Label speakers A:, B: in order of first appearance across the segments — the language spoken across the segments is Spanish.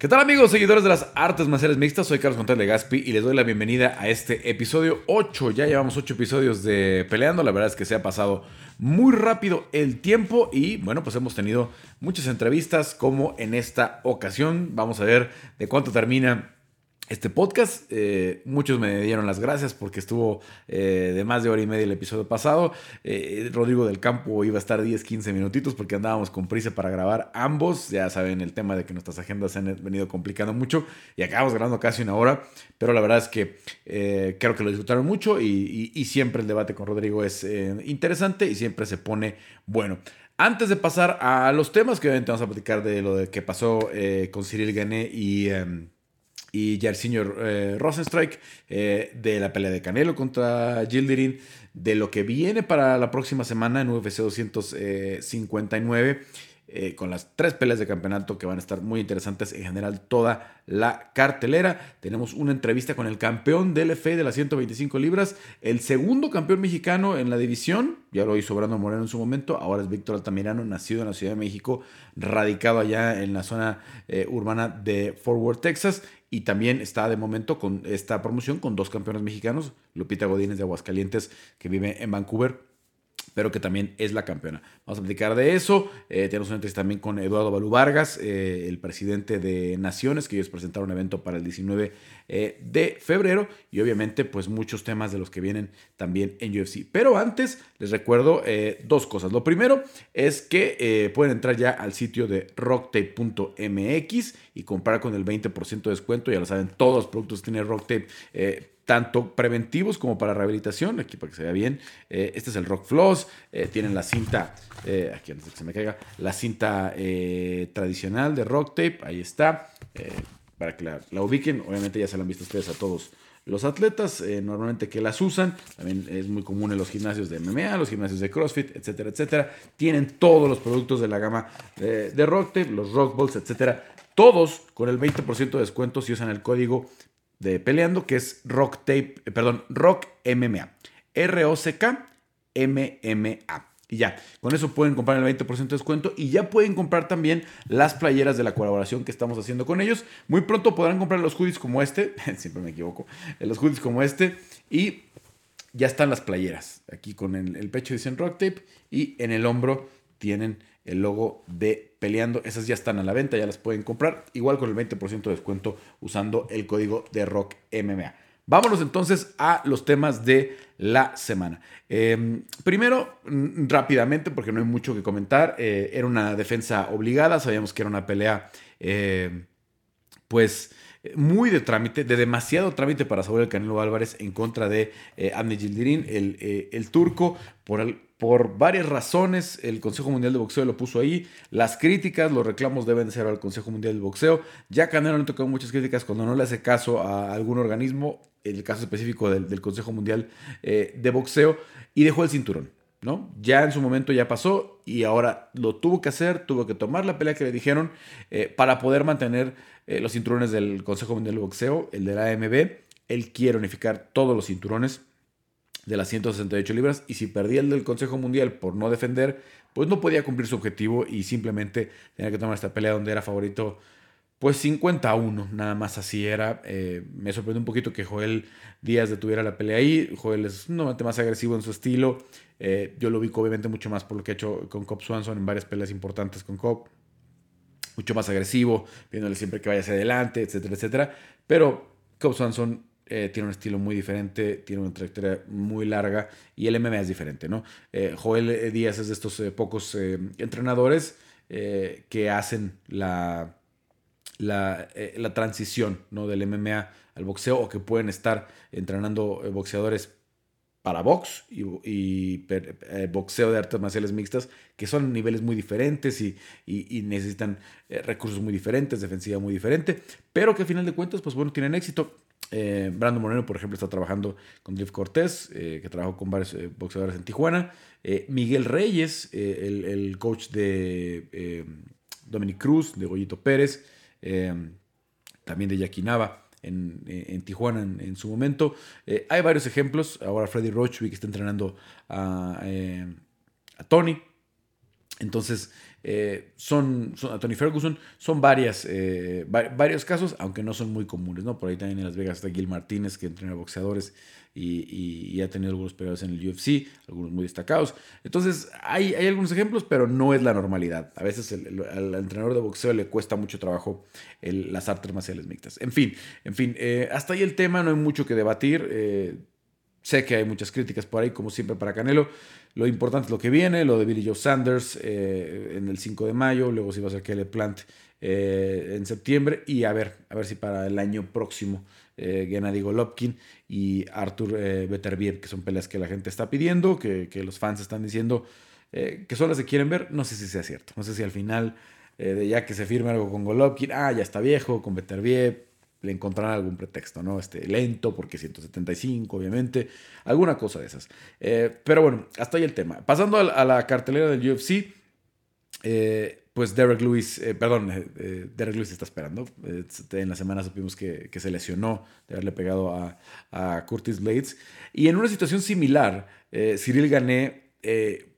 A: ¿Qué tal amigos, seguidores de las artes marciales mixtas? Soy Carlos Contreras Gaspi y les doy la bienvenida a este episodio 8. Ya llevamos 8 episodios de Peleando. La verdad es que se ha pasado muy rápido el tiempo y bueno, pues hemos tenido muchas entrevistas como en esta ocasión. Vamos a ver de cuánto termina este podcast. Eh, muchos me dieron las gracias porque estuvo eh, de más de hora y media el episodio pasado. Eh, Rodrigo del Campo iba a estar 10, 15 minutitos porque andábamos con prisa para grabar ambos. Ya saben el tema de que nuestras agendas se han venido complicando mucho y acabamos grabando casi una hora. Pero la verdad es que creo que lo disfrutaron mucho y, y siempre el debate con Rodrigo es interesante y siempre se pone bueno. Antes de pasar a los temas que obviamente vamos a platicar de lo de que pasó con Cyril Gané y em, y ya el señor eh, Rosenstrike eh, de la pelea de Canelo contra Gilderin, de lo que viene para la próxima semana en UFC 259. Eh, con las tres peleas de campeonato que van a estar muy interesantes en general toda la cartelera. Tenemos una entrevista con el campeón del FE de las 125 libras, el segundo campeón mexicano en la división, ya lo hizo Brando Moreno en su momento, ahora es Víctor Altamirano, nacido en la Ciudad de México, radicado allá en la zona eh, urbana de Fort Worth, Texas, y también está de momento con esta promoción con dos campeones mexicanos, Lupita Godínez de Aguascalientes, que vive en Vancouver, pero que también es la campeona. Vamos a platicar de eso. Eh, tenemos una entrevista también con Eduardo Balú Vargas, eh, el presidente de Naciones, que ellos presentaron un evento para el 19 eh, de febrero y obviamente pues muchos temas de los que vienen también en UFC. Pero antes les recuerdo dos cosas. Lo primero es que pueden entrar ya al sitio de rocktape.mx y comprar con el 20% de descuento. Ya lo saben, todos los productos tienen Rocktape tanto preventivos como para rehabilitación, aquí para que se vea bien. Eh, este es el Rock Floss, eh, tienen la cinta, eh, aquí antes que se me caiga, la cinta tradicional de Rock Tape, ahí está, para que la, ubiquen, obviamente ya se la han visto ustedes a todos los atletas, normalmente que las usan, también es muy común en los gimnasios de MMA, los gimnasios de CrossFit, etcétera, etcétera, tienen todos los productos de la gama de Rock Tape, los Rock Balls, etcétera, todos con el 20% de descuento si usan el código de peleando, que es Rock Tape, eh, perdón, Rock MMA. R-O-C-K M-M-A. Y ya, con eso pueden comprar el 20% de descuento y ya pueden comprar también las playeras de la colaboración que estamos haciendo con ellos. Muy pronto podrán comprar los hoodies como este, siempre me equivoco, eh, los hoodies como este y ya están las playeras. Aquí con el, pecho dicen Rock Tape y en el hombro tienen el logo de Peleando. Esas ya están a la venta, ya las pueden comprar. Igual con el 20% de descuento usando el código de Rock MMA. Vámonos entonces a los temas de la semana. Em, primero, rápidamente, porque no hay mucho que comentar, eh, era una defensa obligada, sabíamos que era una pelea, eh, pues muy de trámite, de demasiado trámite para Saúl el Canelo Álvarez en contra de eh, Abne Gildirin, el, eh, el, turco, por, el, por varias razones. El Consejo Mundial de Boxeo lo puso ahí. Las críticas, los reclamos deben de ser al Consejo Mundial de Boxeo. Ya Canelo le tocado muchas críticas cuando no le hace caso a algún organismo, en el caso específico del, Consejo Mundial eh, de Boxeo, y dejó el cinturón. ¿No? Ya en su momento ya pasó y ahora lo tuvo que hacer, tuvo que tomar la pelea que le dijeron para poder mantener eh, los cinturones del Consejo Mundial de Boxeo, el de la AMB. Él quiere unificar todos los cinturones de las 168 libras y si perdía el del Consejo Mundial por no defender, pues no podía cumplir su objetivo y simplemente tenía que tomar esta pelea donde era favorito pues 51, nada más así era. Eh, me sorprendió un poquito que Joel Díaz detuviera la pelea ahí. Joel es un más agresivo en su estilo. Eh, yo lo ubico obviamente mucho más por lo que ha hecho con Cobb Swanson en varias peleas importantes con Cobb mucho más agresivo, pidiéndole siempre que vaya hacia adelante, etcétera, etcétera. Pero Cobb Swanson eh, tiene un estilo muy diferente, tiene una trayectoria muy larga y el MMA es diferente, ¿no? Joel Díaz es de estos pocos entrenadores que hacen la, la, la, transición ¿no? del MMA al boxeo o que pueden estar entrenando boxeadores para box y, eh, boxeo de artes marciales mixtas, que son niveles muy diferentes y, necesitan eh, recursos muy diferentes, defensiva muy diferente, pero que al final de cuentas, pues bueno, tienen éxito. Eh, Brando Moreno, por ejemplo, está trabajando con Drift Cortés, que trabajó con varios boxeadores en Tijuana. Miguel Reyes, el, el, coach de Dominic Cruz, de Goyito Pérez, también de Yaquinaba en, Tijuana en, su momento. Eh, hay varios ejemplos. Ahora Freddy que está entrenando a, a Tony. Entonces, eh, son, son, Tony Ferguson, son varias, eh, varios casos, aunque no son muy comunes, ¿no? Por ahí también en Las Vegas está Gil Martínez, que entrena boxeadores y, y, ha tenido algunos peleadores en el UFC, algunos muy destacados. Entonces, hay, hay algunos ejemplos, pero no es la normalidad. A veces el, al entrenador de boxeo le cuesta mucho trabajo el, las artes marciales mixtas. En fin, en fin, eh, hasta ahí el tema, no hay mucho que debatir. Sé que hay muchas críticas por ahí, como siempre para Canelo. Lo importante es lo que viene, lo de Billy Joe Sanders eh, en el 5 de mayo, luego si va a ser Kelly Plant eh, en septiembre y a ver, a ver si para el año próximo eh, Gennady Golovkin y Arthur eh, Beterbiev, que son peleas que la gente está pidiendo, que, que los fans están diciendo que son las que quieren ver, no sé si sea cierto, no sé si al final ya que se firme algo con Golovkin, ah, ya está viejo, con Beterbiev, le encontrarán algún pretexto, ¿no? Este, lento, porque 175, obviamente, alguna cosa de esas. Eh, pero bueno, hasta ahí el tema. Pasando a, la cartelera del UFC, eh, pues Derek Lewis, eh, perdón, Derek Lewis está esperando. en la semana supimos que, que, se lesionó de haberle pegado a, a, Curtis Blades. Y en una situación similar, Cyril Gané,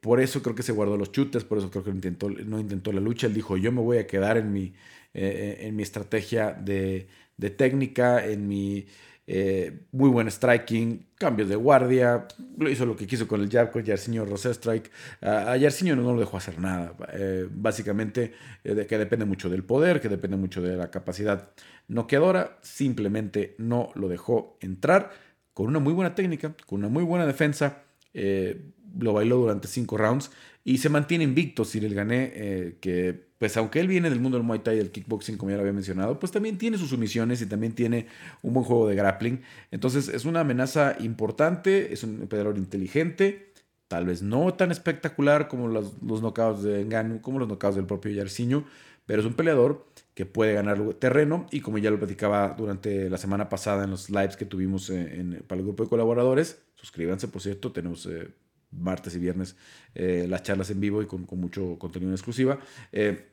A: por eso creo que se guardó los chutes, por eso creo que no intentó, la lucha. Él dijo, yo me voy a quedar en mi, en mi estrategia de de técnica, en mi eh, muy buen striking, cambios de guardia, lo hizo lo que quiso con el jab, con Yarcinho Rosé Strike. A, Yarcinho no, lo dejó hacer nada. Eh, básicamente, eh, de que depende mucho del poder, que depende mucho de la capacidad noqueadora, simplemente no lo dejó entrar con una muy buena técnica, con una muy buena defensa. lo bailó durante cinco rounds y se mantiene invicto Cyril Gané, que pues aunque él viene del mundo del Muay Thai del kickboxing, como ya lo había mencionado, pues también tiene sus sumisiones y también tiene un buen juego de grappling. Entonces es una amenaza importante, es un peleador inteligente, tal vez no tan espectacular como los, los knockouts de Engano, como los knockouts del propio Yarciño, pero es un peleador que puede ganar terreno y como ya lo platicaba durante la semana pasada en los lives que tuvimos en, para el grupo de colaboradores, suscríbanse por cierto, tenemos... Eh, martes y viernes eh, las charlas en vivo y con, mucho contenido en exclusiva. Eh,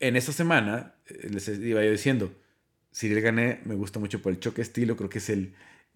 A: en esta semana, eh, les iba yo diciendo, Cyril Gané me gusta mucho por el choque estilo, creo que es el,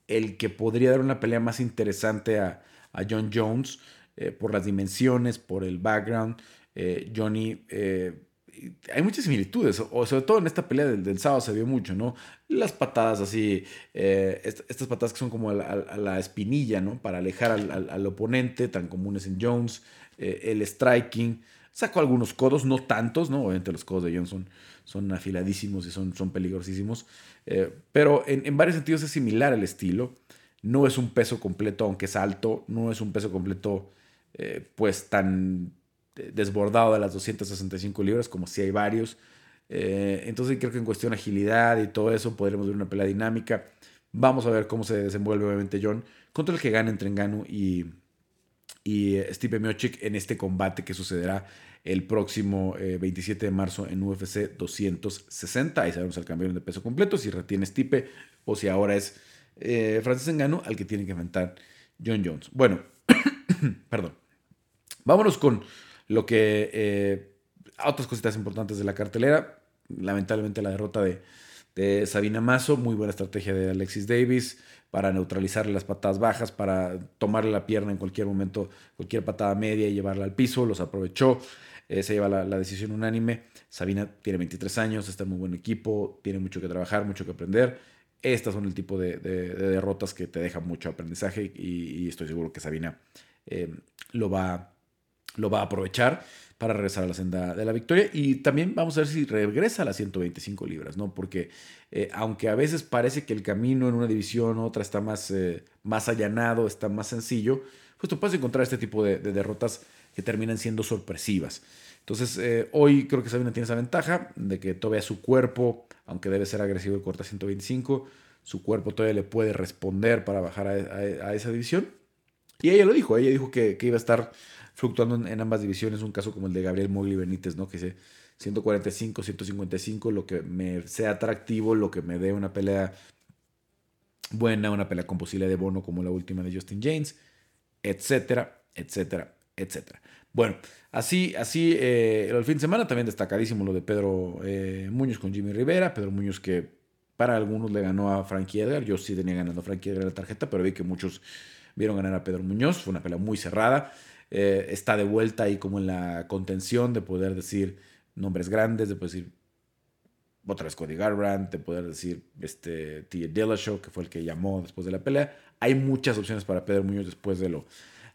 A: el que podría dar una pelea más interesante a, John Jones eh, por las dimensiones, por el background. Eh, Johnny, hay muchas similitudes, o sobre todo en esta pelea del, sábado se vio mucho, ¿no? Las patadas así, estas patadas que son como a la, espinilla, ¿no? Para alejar al, al, oponente, tan comunes en Jones, el striking. Sacó algunos codos, no tantos, ¿no? Obviamente los codos de Johnson son afiladísimos y son, son peligrosísimos. Eh, pero en, varios sentidos es similar al estilo. No es un peso completo, aunque es alto. No es un peso completo, eh, pues, tan desbordado de las 265 libras, como si hay varios. Eh, entonces creo que en cuestión de agilidad y todo eso podremos ver una pelea dinámica. Vamos a ver cómo se desenvuelve obviamente John contra el que gana entre Engano y, y eh, Steve Miocic en este combate que sucederá el próximo 27 eh, de marzo en UFC 260. Ahí sabemos al campeón de peso completo, si retiene Stipe o si ahora es eh, Francis Engano al que tiene que enfrentar John Jones. Bueno, perdón. Vámonos con lo que... Eh, otras cositas importantes de la cartelera. Lamentablemente la derrota de, de Sabina Mazo, muy buena estrategia de Alexis Davis para neutralizarle las patadas bajas, para tomarle la pierna en cualquier momento, cualquier patada media y llevarla al piso, los aprovechó, eh, se lleva la, decisión unánime. Sabina tiene 23 años, está en muy buen equipo, tiene mucho que trabajar, mucho que aprender. Estas son el tipo de, derrotas que te dejan mucho aprendizaje y, estoy seguro que Sabina eh, lo, va, lo va a aprovechar para regresar a la senda de la victoria. Y también vamos a ver si regresa a las 125 libras, ¿no? Porque eh, aunque a veces parece que el camino en una división u otra está más, eh, más allanado, está más sencillo, pues tú puedes encontrar este tipo de, derrotas que terminan siendo sorpresivas. Entonces, eh, hoy creo que Sabina tiene esa ventaja de que todavía su cuerpo, aunque debe ser agresivo y corta 125, su cuerpo todavía le puede responder para bajar a, esa división. Y ella lo dijo, ella dijo que, que iba a estar fluctuando en, ambas divisiones, un caso como el de Gabriel Mogli Benítez, ¿no? Que dice 145, 155, lo que me sea atractivo, lo que me dé una pelea buena, una pelea con posibilidad de bono como la última de Justin James, etcétera, etcétera, etcétera. Bueno, así, así eh, el fin de semana también destacadísimo lo de Pedro eh, Muñoz con Jimmy Rivera. Pedro Muñoz que para algunos le ganó a Frankie Edgar. Yo sí tenía ganando a Frankie Edgar la tarjeta, pero vi que muchos vieron ganar a Pedro Muñoz. Fue una pelea muy cerrada. Eh, está de vuelta ahí como en la contención de poder decir nombres grandes, de poder decir otra vez Cody Garbrandt, de poder decir este T. Dillashaw, que fue el que llamó después de la pelea. Hay muchas opciones para Pedro Muñoz después de lo,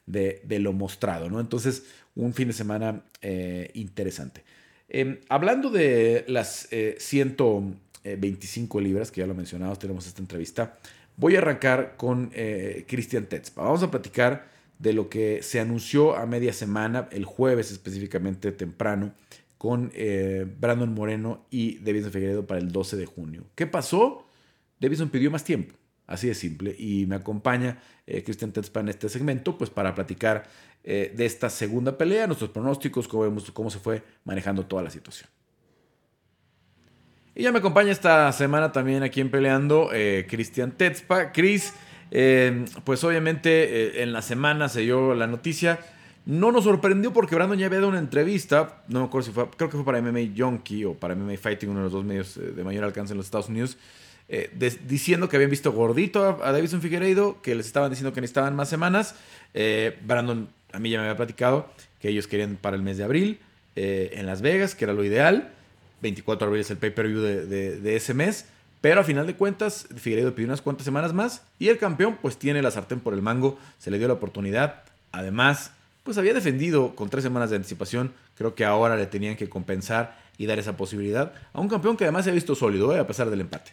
A: de, lo mostrado, ¿no? Entonces, un fin de semana eh, interesante. Em, hablando de las 125 libras, que ya lo mencionamos, tenemos esta entrevista, voy a arrancar con eh, Christian Tetzpa. Vamos a platicar de lo que se anunció a media semana, el jueves específicamente temprano, con eh, Brandon Moreno y Davidson Figueredo para el 12 de junio. ¿Qué pasó? Davidson pidió más tiempo, así de simple, y me acompaña eh, Christian Tetzpa en este segmento, pues para platicar eh, de esta segunda pelea, nuestros pronósticos, cómo, vemos, cómo se fue manejando toda la situación. Y ya me acompaña esta semana también aquí en Peleando Christian Tetzpa. Chris, pues obviamente en la semana se dio la noticia no nos sorprendió porque Brandon ya había dado una entrevista, no me acuerdo si fue, creo que fue para MMA Junkie o para MMA Fighting, uno de los dos medios eh, de mayor alcance en los Estados Unidos, eh, diciendo que habían visto gordito a, Davidson Figueiredo, que les estaban diciendo que necesitaban más semanas. Eh, Brandon a mí ya me había platicado que ellos querían para el mes de abril en Las Vegas, que era lo ideal. 24 de abril es el pay-per-view de, de, ese mes. Pero a final de cuentas, Figueiredo pidió unas cuantas semanas más y el campeón pues tiene la sartén por el mango, se le dio la oportunidad. Además, pues había defendido con tres semanas de anticipación. Creo que ahora le tenían que compensar y dar esa posibilidad a un campeón que además se ha visto sólido, ¿eh? a pesar del empate.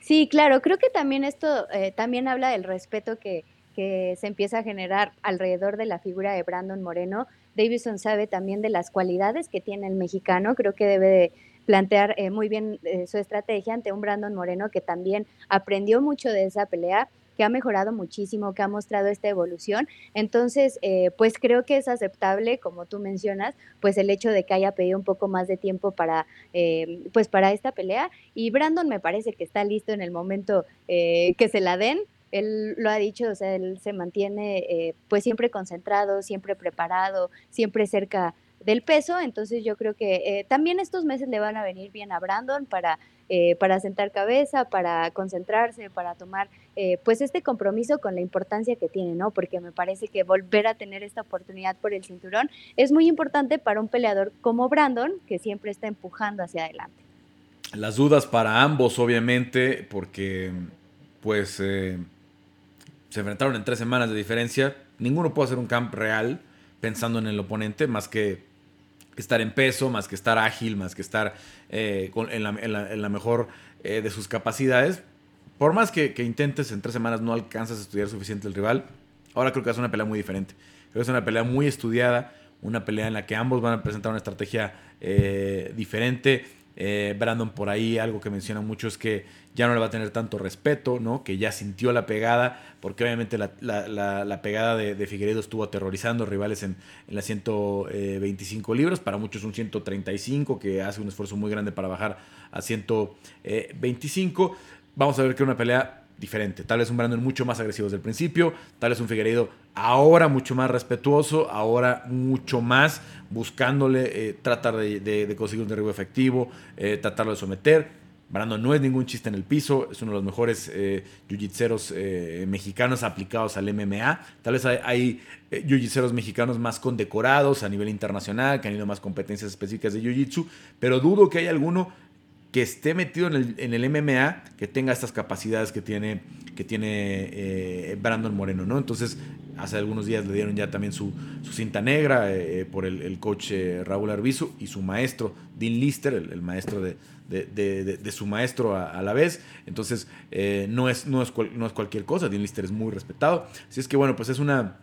B: Sí, claro, creo que también esto eh, también habla del respeto que, que se empieza a generar alrededor de la figura de Brandon Moreno. Davison sabe también de las cualidades que tiene el mexicano, creo que debe de plantear eh, muy bien su estrategia ante un Brandon Moreno que también aprendió mucho de esa pelea que ha mejorado muchísimo, que ha mostrado esta evolución. Entonces, eh, pues creo que es aceptable, como tú mencionas, pues el hecho de que haya pedido un poco más de tiempo para, eh, pues para esta pelea. Y Brandon me parece que está listo en el momento eh, que se la den. Él lo ha dicho, o sea, él se mantiene pues siempre concentrado, siempre preparado, siempre cerca del peso, entonces yo creo que también estos meses le van a venir bien a Brandon para eh, para sentar cabeza, para concentrarse, para tomar eh, pues este compromiso con la importancia que tiene, ¿no? Porque me parece que volver a tener esta oportunidad por el cinturón es muy importante para un peleador como Brandon, que siempre está empujando hacia adelante.
A: Las dudas para ambos, obviamente, porque pues eh, se enfrentaron en tres semanas de diferencia. Ninguno puede hacer un camp real pensando en el oponente, más que estar en peso, más que estar ágil, más que estar eh, en, la, mejor eh, de sus capacidades. Por más que, intentes en tres semanas no alcanzas a estudiar suficiente el rival, ahora creo que es una pelea muy diferente. Creo que es una pelea muy estudiada, una pelea en la que ambos van a presentar una estrategia eh, diferente. Brandon por ahí, algo que menciona mucho es que ya no le va a tener tanto respeto, ¿no? Que ya sintió la pegada, porque obviamente la, pegada de, Figueredo estuvo aterrorizando rivales en, en las 125 libras, para muchos un 135, que hace un esfuerzo muy grande para bajar a 125. Vamos a ver que una pelea diferente. Tal vez un Brandon mucho más agresivo desde el principio, tal vez un Figueiredo ahora mucho más respetuoso, ahora mucho más buscándole eh, tratar de, conseguir un derribo efectivo, eh, tratarlo de someter Brandon no es ningún chiste en el piso, es uno de los mejores eh, jiu-jitseros eh, mexicanos aplicados al MMA. Tal vez hay, hay jiu-jitseros mexicanos más condecorados a nivel internacional, que han ido más competencias específicas de jiu-jitsu, pero dudo que haya alguno que esté metido en el, MMA que tenga estas capacidades que tiene, que tiene eh, Brandon Moreno, ¿no? Entonces, hace algunos días le dieron ya también su, cinta negra por el, coach Raúl Arbizu y su maestro, Dean Lister, el maestro de, de, su maestro a, la vez. Entonces, eh, no, es, no, es no es cualquier cosa. Dean Lister es muy respetado. Así es que, bueno, pues es una.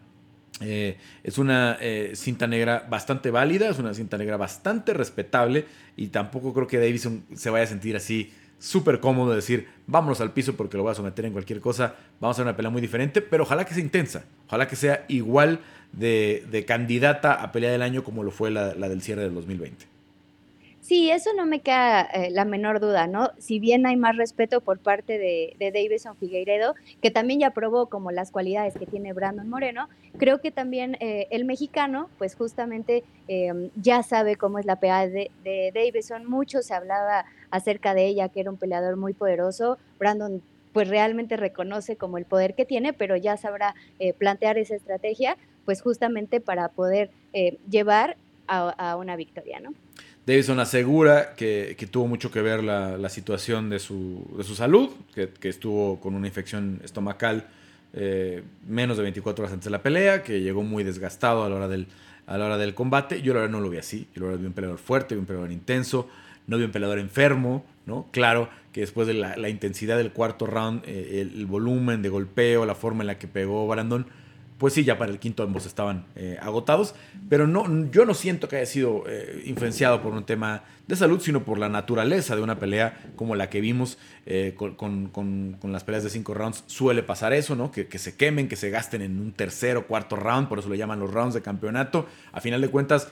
A: Eh, es una eh, cinta negra bastante válida, es una cinta negra bastante respetable y tampoco creo que Davison se vaya a sentir así súper cómodo de decir, vámonos al piso porque lo voy a someter en cualquier cosa, vamos a una pelea muy diferente, pero ojalá que sea intensa, ojalá que sea igual de, candidata a pelea del año como lo fue la, la del cierre del 2020.
B: Sí, eso no me queda eh, la menor duda, ¿no? Si bien hay más respeto por parte de, de Davison Figueiredo, que también ya probó como las cualidades que tiene Brandon Moreno, creo que también eh, el mexicano, pues justamente em, ya sabe cómo es la pelea de, de Davison. Mucho se hablaba acerca de ella, que era un peleador muy poderoso. Brandon pues realmente reconoce como el poder que tiene, pero ya sabrá eh, plantear esa estrategia. pues justamente para poder eh, llevar a, una victoria, ¿no?
A: Davison asegura que, tuvo mucho que ver la, situación de su, de su salud, que, estuvo con una infección estomacal eh, menos de 24 horas antes de la pelea, que llegó muy desgastado a la hora del, a la hora del combate. Yo la verdad no lo vi así. Yo la verdad vi un peleador fuerte, vi un peleador intenso, no vi un peleador enfermo, ¿no? Claro que después de la, intensidad del cuarto round, eh, el, volumen de golpeo, la forma en la que pegó Brandon, pues sí, ya para el quinto ambos estaban eh, agotados, pero no, yo no siento que haya sido eh, influenciado por un tema de salud, sino por la naturaleza de una pelea como la que vimos eh, con, las peleas de cinco rounds. Suele pasar eso, ¿no? Que, que, se quemen, que se gasten en un tercer o cuarto round, por eso le llaman los rounds de campeonato. A final de cuentas,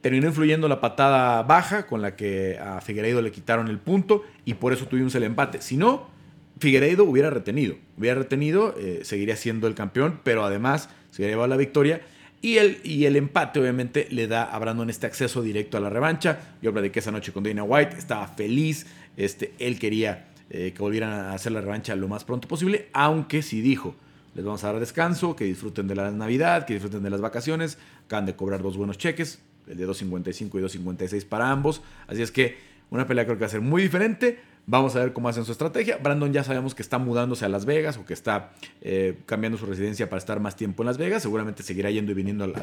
A: terminó influyendo la patada baja con la que a Figueiredo le quitaron el punto y por eso tuvimos el empate. Si no, Figueiredo hubiera retenido. Hubiera retenido, eh, seguiría siendo el campeón, pero además se hubiera llevado la victoria. Y el, y el empate, obviamente, le da a Brandon este acceso directo a la revancha. Yo platiqué esa noche con Dana White, estaba feliz. Este, él quería eh, que volvieran a hacer la revancha lo más pronto posible, aunque sí dijo: les vamos a dar descanso, que disfruten de la Navidad, que disfruten de las vacaciones. Acaban de cobrar dos buenos cheques, el de 2.55 y 2.56 para ambos. Así es que una pelea creo que va a ser muy diferente Vamos a ver cómo hacen su estrategia. Brandon ya sabemos que está mudándose a Las Vegas o que está eh, cambiando su residencia para estar más tiempo en Las Vegas. Seguramente seguirá yendo y viniendo al,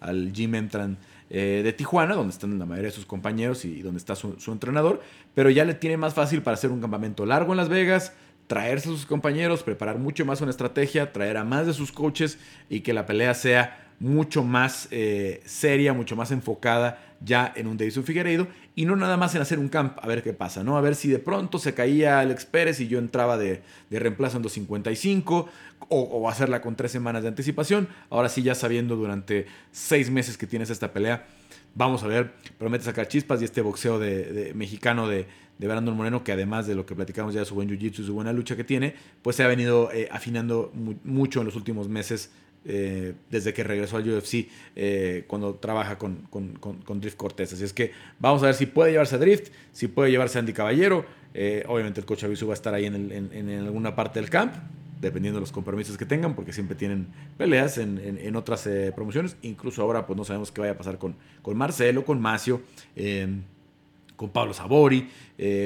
A: al, Gym Entran eh, de Tijuana, donde están la mayoría de sus compañeros y, donde está su, entrenador. Pero ya le tiene más fácil para hacer un campamento largo en Las Vegas, traerse a sus compañeros, preparar mucho más una estrategia, traer a más de sus coaches y que la pelea sea mucho más eh, seria, mucho más enfocada ya en un Davison Figueiredo y no nada más en hacer un camp a ver qué pasa, ¿no? A ver si de pronto se caía Alex Pérez y yo entraba de, de reemplazo en 255 o, o, hacerla con tres semanas de anticipación. Ahora sí, ya sabiendo durante seis meses que tienes esta pelea, vamos a ver, promete sacar chispas y este boxeo de, mexicano de, de Brandon Moreno, que además de lo que platicamos ya de su buen jiu-jitsu y su buena lucha que tiene, pues se ha venido eh, afinando mucho en los últimos meses eh, desde que regresó al UFC eh, cuando trabaja con, Drift Cortés. Así es que vamos a ver si puede llevarse a Drift, si puede llevarse a Andy Caballero. Obviamente el coach Avisu va a estar ahí en, alguna parte del camp, dependiendo de los compromisos que tengan, porque siempre tienen peleas en, otras promociones. Incluso ahora pues no sabemos qué vaya a pasar con, con Marcelo, con Macio con Pablo Sabori,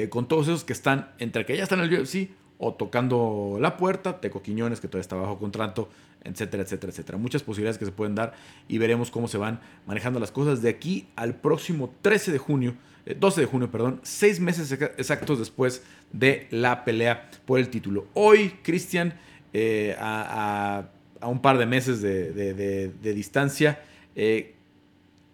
A: con todos esos que están entre que ya están en el UFC o tocando la puerta, Teco Quiñones, que todavía está bajo contrato, etcétera, etcétera, etcétera. Muchas posibilidades que se pueden dar y veremos cómo se van manejando las cosas de aquí al próximo 13 de junio, 12 eh, de junio, perdón, seis meses exactos después de la pelea por el título. Hoy, Cristian, eh, a, un par de meses de, distancia, eh,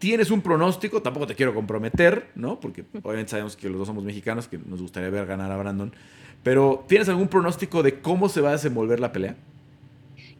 A: tienes un pronóstico, tampoco te quiero comprometer, ¿no? Porque obviamente sabemos que los dos somos mexicanos, que nos gustaría ver ganar a Brandon. Pero, ¿tienes algún pronóstico de cómo se va a desenvolver la pelea?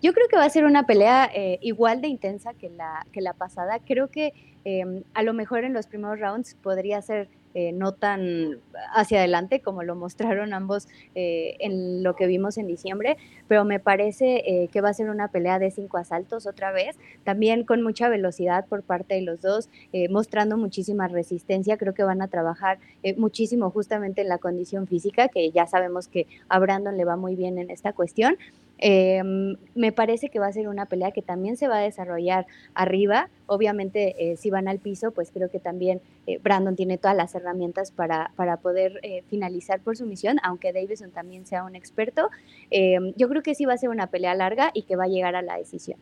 B: Yo creo que va a ser una pelea eh, igual de intensa que la, que la pasada. Creo que em, a lo mejor en los primeros rounds podría ser eh, no tan hacia adelante como lo mostraron ambos eh, en lo que vimos en diciembre, pero me parece que va a ser una pelea de cinco asaltos otra vez, también con mucha velocidad por parte de los dos, mostrando muchísima resistencia, creo que van a trabajar muchísimo justamente en la condición física, que ya sabemos que a Brandon le va muy bien en esta cuestión. Em, me parece que va a ser una pelea que también se va a desarrollar arriba. Obviamente, eh, si van al piso, pues creo que también eh, Brandon tiene todas las herramientas para, para poder eh, finalizar por su misión, aunque Davison también sea un experto. Em, yo creo que sí va a ser una pelea larga y que va a llegar a la decisión.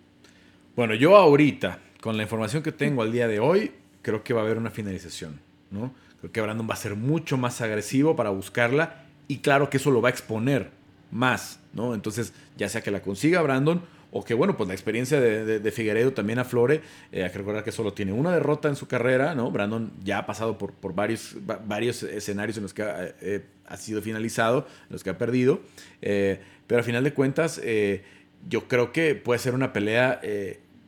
A: Bueno, yo ahorita, con la información que tengo al día de hoy, creo que va a haber una finalización, ¿no? Creo que Brandon va a ser mucho más agresivo para buscarla y claro que eso lo va a exponer más, ¿no? Entonces, ya sea que la consiga Brandon o que, bueno, pues la experiencia de, de, Figueredo también aflore. Eh, hay que recordar que solo tiene una derrota en su carrera, ¿no? Brandon ya ha pasado por, por varios, varios escenarios en los que ha, eh, ha, sido finalizado, en los que ha perdido. Eh, pero al final de cuentas, yo creo que puede ser una pelea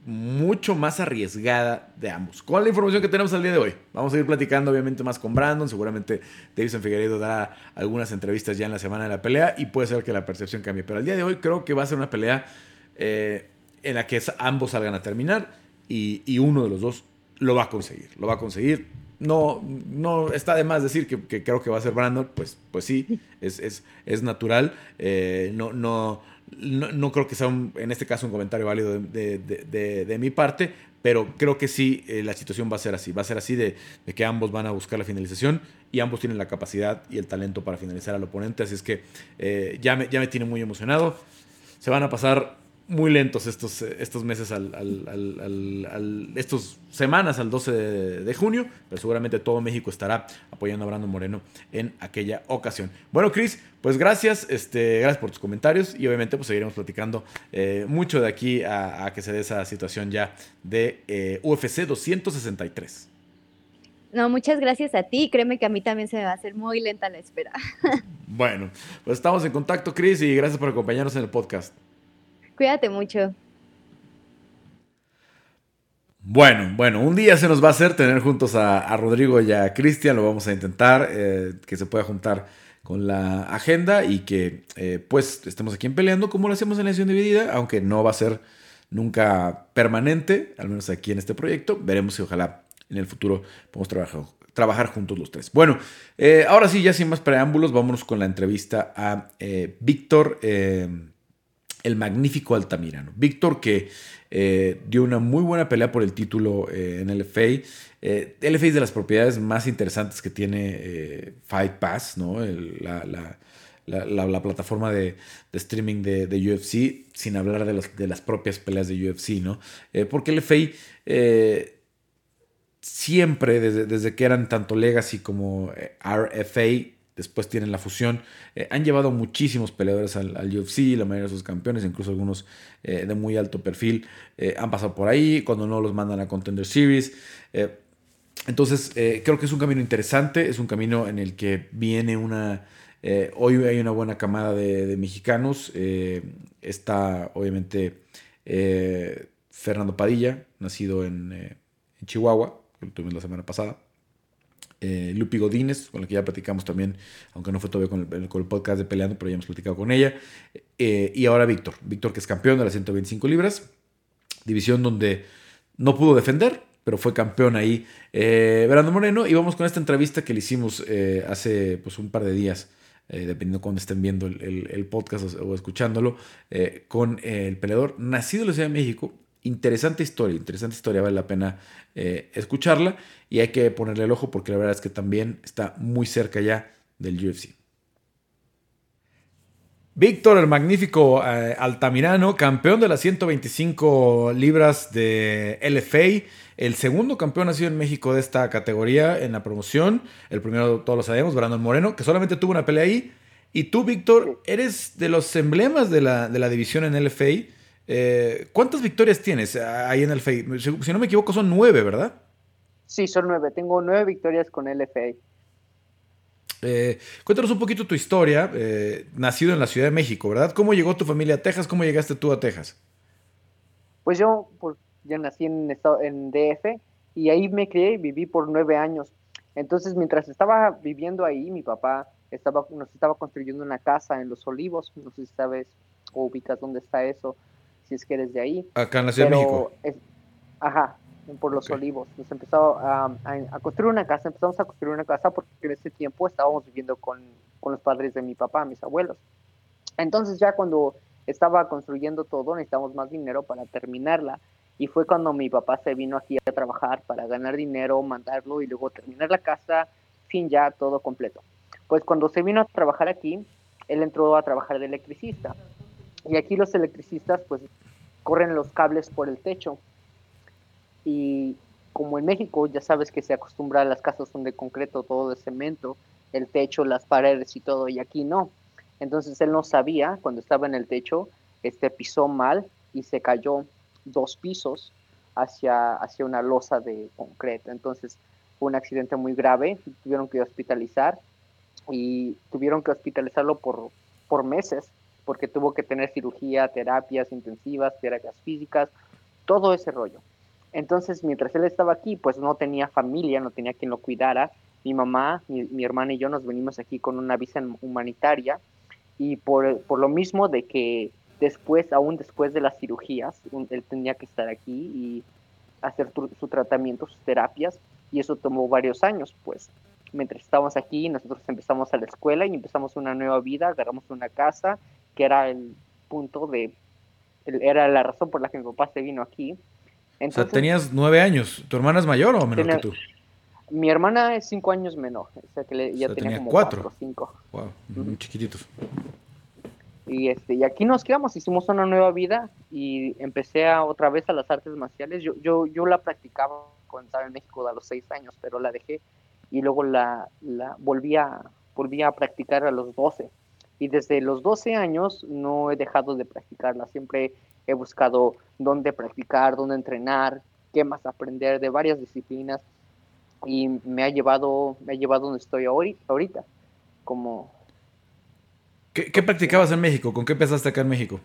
A: mucho más arriesgada de ambos. Con la información que tenemos al día de hoy, vamos a ir platicando obviamente más con Brandon, seguramente Davison Figueiredo da algunas entrevistas ya en la semana de la pelea y puede ser que la percepción cambie, pero al día de hoy creo que va a ser una pelea eh, en la que ambos salgan a terminar y, uno de los dos lo va a conseguir, lo va a conseguir. No, no está de más decir que, creo que va a ser Brandon, pues, pues sí, es, es, es natural. Eh, no, no, no, creo que sea en este caso un comentario válido de, mi parte, pero creo que sí eh, la situación va a ser así. Va a ser así de, que ambos van a buscar la finalización y ambos tienen la capacidad y el talento para finalizar al oponente. Así es que eh, ya, me, ya me tiene muy emocionado. Se van a pasar muy lentos estos, estos meses, al, al, estos semanas al 12 de, junio, pero seguramente todo México estará apoyando a Brandon Moreno en aquella ocasión. Bueno, Chris, pues gracias, este, gracias por tus comentarios y obviamente pues seguiremos platicando eh, mucho de aquí a, que se dé esa situación ya de eh, UFC 263.
B: No, muchas gracias a ti. Créeme que a mí también se me va a hacer muy lenta la espera.
A: bueno, pues estamos en contacto, Chris, y gracias por acompañarnos en el podcast.
B: Cuídate mucho.
A: Bueno, bueno, un día se nos va a hacer tener juntos a, Rodrigo y a Cristian, lo vamos a intentar, eh, que se pueda juntar con la agenda y que eh, pues estemos aquí en peleando como lo hacemos en la edición dividida, aunque no va a ser nunca permanente, al menos aquí en este proyecto, veremos si ojalá en el futuro podemos trabajar, trabajar juntos los tres. Bueno, eh, ahora sí, ya sin más preámbulos, vámonos con la entrevista a Víctor el magnífico Altamirano. Víctor que eh, dio una muy buena pelea por el título eh, en el FA. Eh, es de las propiedades más interesantes que tiene Fight Pass, ¿no? la, plataforma de, streaming de, UFC, sin hablar de, de, las propias peleas de UFC, ¿no? porque el FA siempre, desde, desde, que eran tanto Legacy como RFA, después tienen la fusión. Eh, han llevado muchísimos peleadores al, UFC, la mayoría de sus campeones, incluso algunos eh, de muy alto perfil, eh, han pasado por ahí, cuando no los mandan a Contender Series. entonces, creo que es un camino interesante, es un camino en el que viene una... hoy hay una buena camada de, mexicanos. está, obviamente, Fernando Padilla, nacido en, en Chihuahua, que lo tuvimos la semana pasada. Eh, Lupi Godínez, con la que ya platicamos también, aunque no fue todavía con el, podcast de Peleando, pero ya hemos platicado con ella. Eh, y ahora Víctor, Víctor que es campeón de las 125 libras, división donde no pudo defender, pero fue campeón ahí. Eh, Moreno, y vamos con esta entrevista que le hicimos eh, hace pues, un par de días. dependiendo de cuando estén viendo el, podcast o, o escuchándolo, con el peleador nacido en la Ciudad de México, interesante historia, interesante historia, vale la pena eh, escucharla y hay que ponerle el ojo porque la verdad es que también está muy cerca ya del UFC. Víctor, el magnífico eh, Altamirano, campeón de las 125 libras de LFA, el segundo campeón nacido en México de esta categoría en la promoción. El primero, todos lo sabemos, Brandon Moreno, que solamente tuvo una pelea ahí. Y tú, Víctor, eres de los emblemas de la, de la división en LFA. Eh, ¿Cuántas victorias tienes ahí en el FA? Si no me equivoco, son nueve, ¿verdad?
C: Sí, son nueve. Tengo nueve victorias con el FA.
A: Eh, cuéntanos un poquito tu historia. Eh, nacido en la Ciudad de México, ¿verdad? ¿Cómo llegó tu familia a Texas? ¿Cómo llegaste tú a Texas?
C: Pues yo pues, nací en, en DF y ahí me crié y viví por nueve años. Entonces, mientras estaba viviendo ahí, mi papá estaba, nos estaba construyendo una casa en Los Olivos. No sé si sabes o ubicas dónde está eso si es que eres de ahí.
A: Acá en la Ciudad de México.
C: ajá, por los olivos. Nos empezó a, construir una casa, empezamos a construir una casa porque en ese tiempo estábamos viviendo con, con, los padres de mi papá, mis abuelos. Entonces ya cuando estaba construyendo todo necesitamos más dinero para terminarla. Y fue cuando mi papá se vino aquí a trabajar para ganar dinero, mandarlo y luego terminar la casa, fin ya todo completo. Pues cuando se vino a trabajar aquí, él entró a trabajar de electricista. Y aquí los electricistas pues corren los cables por el techo. Y como en México ya sabes que se acostumbra a las casas son de concreto, todo de cemento, el techo, las paredes y todo, y aquí no. Entonces él no sabía, cuando estaba en el techo, este pisó mal y se cayó dos pisos hacia, hacia una losa de concreto. Entonces fue un accidente muy grave, tuvieron que hospitalizar y tuvieron que hospitalizarlo por, por meses porque tuvo que tener cirugía, terapias intensivas, terapias físicas, todo ese rollo. Entonces, mientras él estaba aquí, pues no tenía familia, no tenía quien lo cuidara. Mi mamá, mi, hermana y yo nos venimos aquí con una visa humanitaria y por, por lo mismo de que después, aún después de las cirugías, él tenía que estar aquí y hacer su tratamiento, sus terapias, y eso tomó varios años, pues. Mientras estábamos aquí, nosotros empezamos a la escuela y empezamos una nueva vida, agarramos una casa, que era el punto de, era la razón por la que mi papá se vino aquí.
A: o sea, tenías nueve años. ¿Tu hermana es mayor o menor que tú?
C: Mi hermana es cinco años menor, o sea que ya tenía, como cuatro. o cinco.
A: Wow, muy chiquititos.
C: Y, este, y aquí nos quedamos, hicimos una nueva vida y empecé a, otra vez a las artes marciales. Yo, yo, yo la practicaba cuando estaba en México a los seis años, pero la dejé y luego la, la volví, a, volví a practicar a los doce. Y desde los doce años no he dejado de practicarla, siempre he buscado dónde practicar, dónde entrenar, qué más aprender de varias disciplinas y me ha llevado, me ha llevado donde estoy ahorita, como...
A: ¿Qué, practicabas en México? ¿Con qué empezaste acá en México?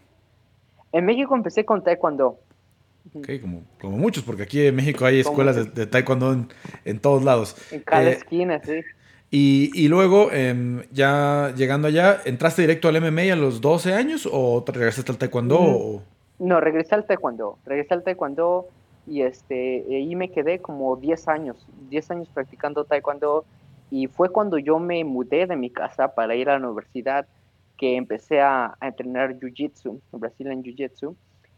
C: En México empecé con taekwondo.
A: Ok, como, como muchos, porque aquí en México hay escuelas de, taekwondo en, todos lados.
C: En cada eh, esquina, sí.
A: Y, y luego, em, ya llegando allá, ¿entraste directo al MMA a los 12 años o regresaste al taekwondo?
C: No, regresé al taekwondo. Regresé al taekwondo y este, ahí me quedé como 10 años, 10 años practicando taekwondo y fue cuando yo me mudé de mi casa para ir a la universidad que empecé a, entrenar jiu-jitsu, en Brasil en jiu-jitsu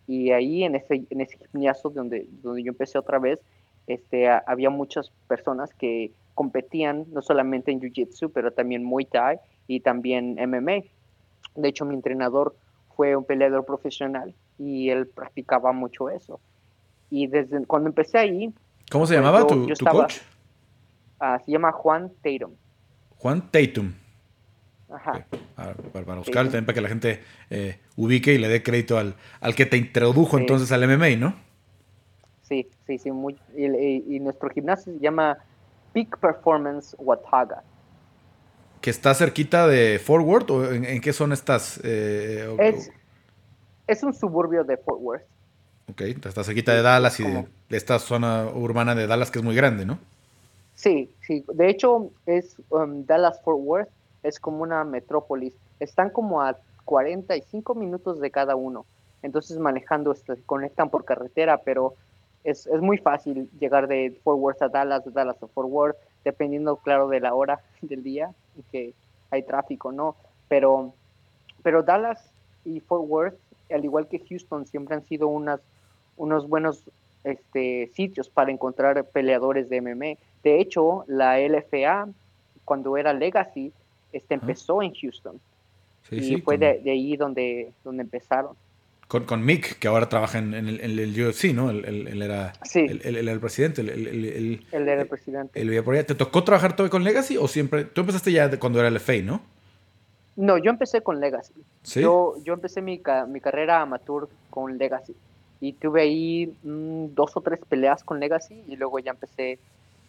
C: y ahí en ese, en ese gimnasio donde, donde yo empecé otra vez, este, había muchas personas que competían no solamente en jiu-jitsu, pero también Muay Thai y también MMA. De hecho, mi entrenador fue un peleador profesional y él practicaba mucho eso. Y desde cuando empecé ahí...
A: ¿Cómo se pues, llamaba tu, coach?
C: Ah, se llama Juan Tatum.
A: Juan Tatum. Ajá. Para, buscar también para que la gente eh, ubique y le dé crédito al, al que te introdujo entonces al MMA, ¿no?
C: Sí, sí, sí. Muy, y, nuestro gimnasio se llama Peak Performance Wataga.
A: ¿Que está cerquita de Fort Worth o en, qué zona estás?
C: Eh, es, es un suburbio de Fort Worth.
A: Ok, está cerquita de Dallas y de, esta zona urbana de Dallas que es muy grande, ¿no?
C: Sí, sí. De hecho, es um, Dallas Fort Worth es como una metrópolis. Están como a 45 minutos de cada uno. Entonces manejando se conectan por carretera, pero es, es, muy fácil llegar de Fort Worth a Dallas, de Dallas a Fort Worth, dependiendo, claro, de la hora del día y que hay tráfico, ¿no? Pero, pero Dallas y Fort Worth, al igual que Houston, siempre han sido unas unos buenos este, sitios para encontrar peleadores de MMA. De hecho, la LFA, cuando era Legacy, este, empezó en Houston. y fue de, ahí donde, donde empezaron.
A: Con, con Mick, que ahora trabaja en, el, en el, UFC, ¿no? Él, era, el presidente.
C: Él, era el presidente.
A: ¿Te tocó trabajar todo con Legacy o siempre? Tú empezaste ya cuando era LFA, ¿no?
C: No, yo empecé con Legacy. Yo, yo empecé mi, mi carrera amateur con Legacy y tuve ahí mm, dos o tres peleas con Legacy y luego ya empecé,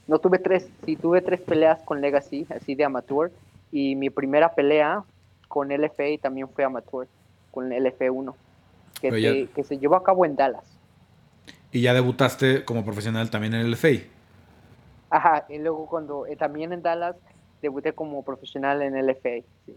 C: no tuve tres, sí tuve tres peleas con Legacy, así de amateur, y mi primera pelea con LFA también fue amateur, con LF1, que, se, que se llevó a cabo en Dallas.
A: ¿Y ya debutaste como profesional también en LFA?
C: Ajá, y luego cuando eh, también en Dallas debuté como profesional en LFA. Sí.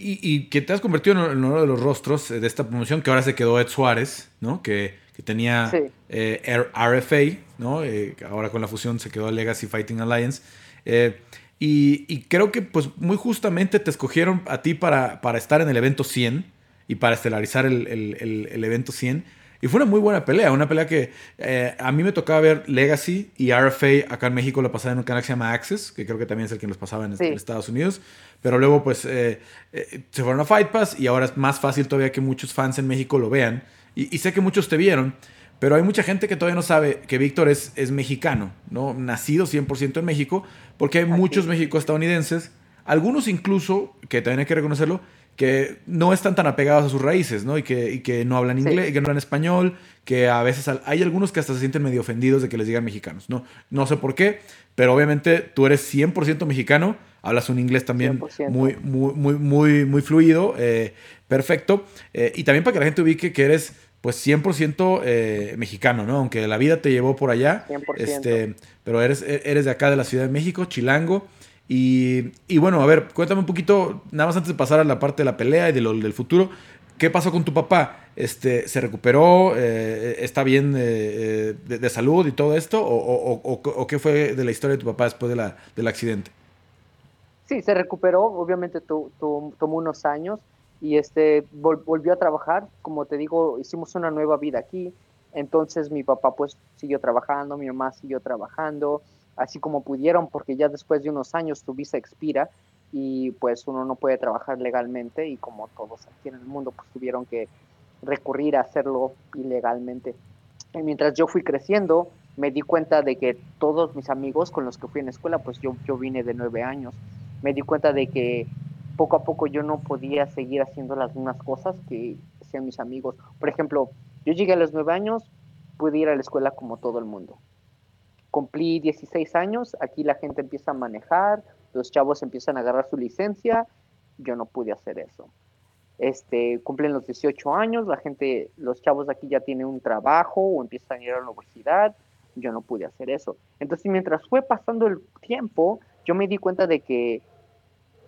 A: Y, que te has convertido en uno de los rostros de esta promoción, que ahora se quedó Ed Suárez, ¿no? Que, tenía eh, RFA, ¿no? Eh, ahora con la fusión se quedó Legacy Fighting Alliance. Eh, y, creo que pues muy justamente te escogieron a ti para, para estar en el evento 100 y para estelarizar el, el evento 100. Y fue una muy buena pelea, una pelea que eh, a mí me tocaba ver Legacy y RFA acá en México lo pasaba en un canal que se llama Access, que creo que también es el que los pasaba en, Estados Unidos. Pero luego pues eh, eh, se fueron a Fight Pass y ahora es más fácil todavía que muchos fans en México lo vean. Y, sé que muchos te vieron, pero hay mucha gente que todavía no sabe que Víctor es, es mexicano, ¿no? Nacido 100% en México, porque hay muchos mexico-estadounidenses, algunos incluso, que también hay que reconocerlo, que no están tan apegados a sus raíces, ¿no? Y que, que no hablan inglés, y que no hablan español, que a veces hay algunos que hasta se sienten medio ofendidos de que les digan mexicanos, ¿no? No sé por qué, pero obviamente tú eres 100% mexicano, hablas un inglés también muy, muy, muy, muy, muy fluido, eh, perfecto, eh, y también para que la gente ubique que eres pues 100% eh, mexicano, ¿no? Aunque la vida te llevó por allá, este, pero eres, eres de acá de la Ciudad de México, Chilango, y, bueno, a ver, cuéntame un poquito, nada más antes de pasar a la parte de la pelea y de lo, del futuro, ¿Qué pasó con tu papá? Este, ¿Se recuperó? Eh, ¿Está bien eh, de, salud y todo esto? ¿O, qué fue de la historia de tu papá después de la, del accidente?
C: Sí, se recuperó, obviamente tomó unos años y este, volvió a trabajar. Como te digo, hicimos una nueva vida aquí. Entonces mi papá pues siguió trabajando, mi mamá siguió trabajando, así como pudieron, porque ya después de unos años tu visa expira y pues uno no puede trabajar legalmente y como todos aquí en el mundo pues tuvieron que recurrir a hacerlo ilegalmente. Y mientras yo fui creciendo, me di cuenta de que todos mis amigos con los que fui en la escuela, pues yo, yo vine de nueve años, me di cuenta de que poco a poco yo no podía seguir haciendo las mismas cosas que hacían mis amigos. Por ejemplo, yo llegué a los nueve años, pude ir a la escuela como todo el mundo. Cumplí 16 años, aquí la gente empieza a manejar, los chavos empiezan a agarrar su licencia, yo no pude hacer eso. Este, cumplen los 18 años, la gente, los chavos aquí ya tienen un trabajo o empiezan a ir a la universidad, yo no pude hacer eso. Entonces, mientras fue pasando el tiempo, yo me di cuenta de que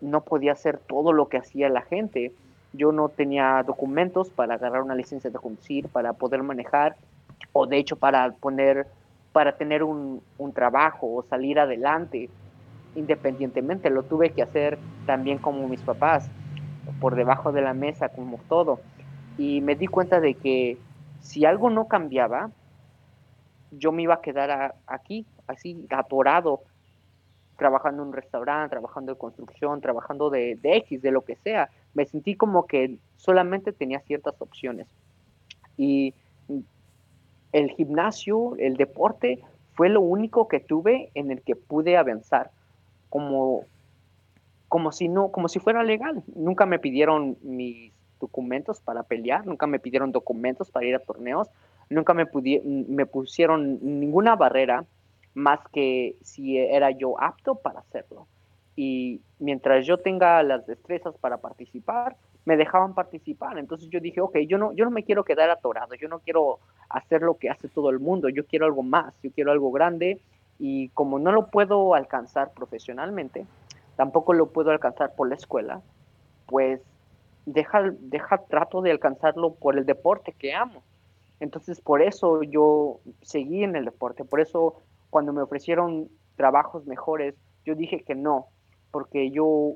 C: no podía hacer todo lo que hacía la gente. Yo no tenía documentos para agarrar una licencia de conducir, para poder manejar, o de hecho para poner, para tener un, un trabajo o salir adelante independientemente, lo tuve que hacer también como mis papás, por debajo de la mesa, como todo. Y me di cuenta de que si algo no cambiaba, yo me iba a quedar aquí, así, atorado, trabajando en un restaurante, trabajando en construcción, trabajando de, de X, de lo que sea. Me sentí como que solamente tenía ciertas opciones. Y el gimnasio, el deporte, fue lo único que tuve en el que pude avanzar como, como, si no, como si fuera legal. Nunca me pidieron mis documentos para pelear, nunca me pidieron documentos para ir a torneos, nunca me, me pusieron ninguna barrera más que si era yo apto para hacerlo. Y mientras yo tenga las destrezas para participar, me dejaban participar. Entonces yo dije, ok, yo no, yo no me quiero quedar atorado, yo no quiero hacer lo que hace todo el mundo, yo quiero algo más, yo quiero algo grande y como no lo puedo alcanzar profesionalmente, tampoco lo puedo alcanzar por la escuela, pues deja, deja trato de alcanzarlo por el deporte que amo. Entonces por eso yo seguí en el deporte, por eso cuando me ofrecieron trabajos mejores, yo dije que no, porque yo,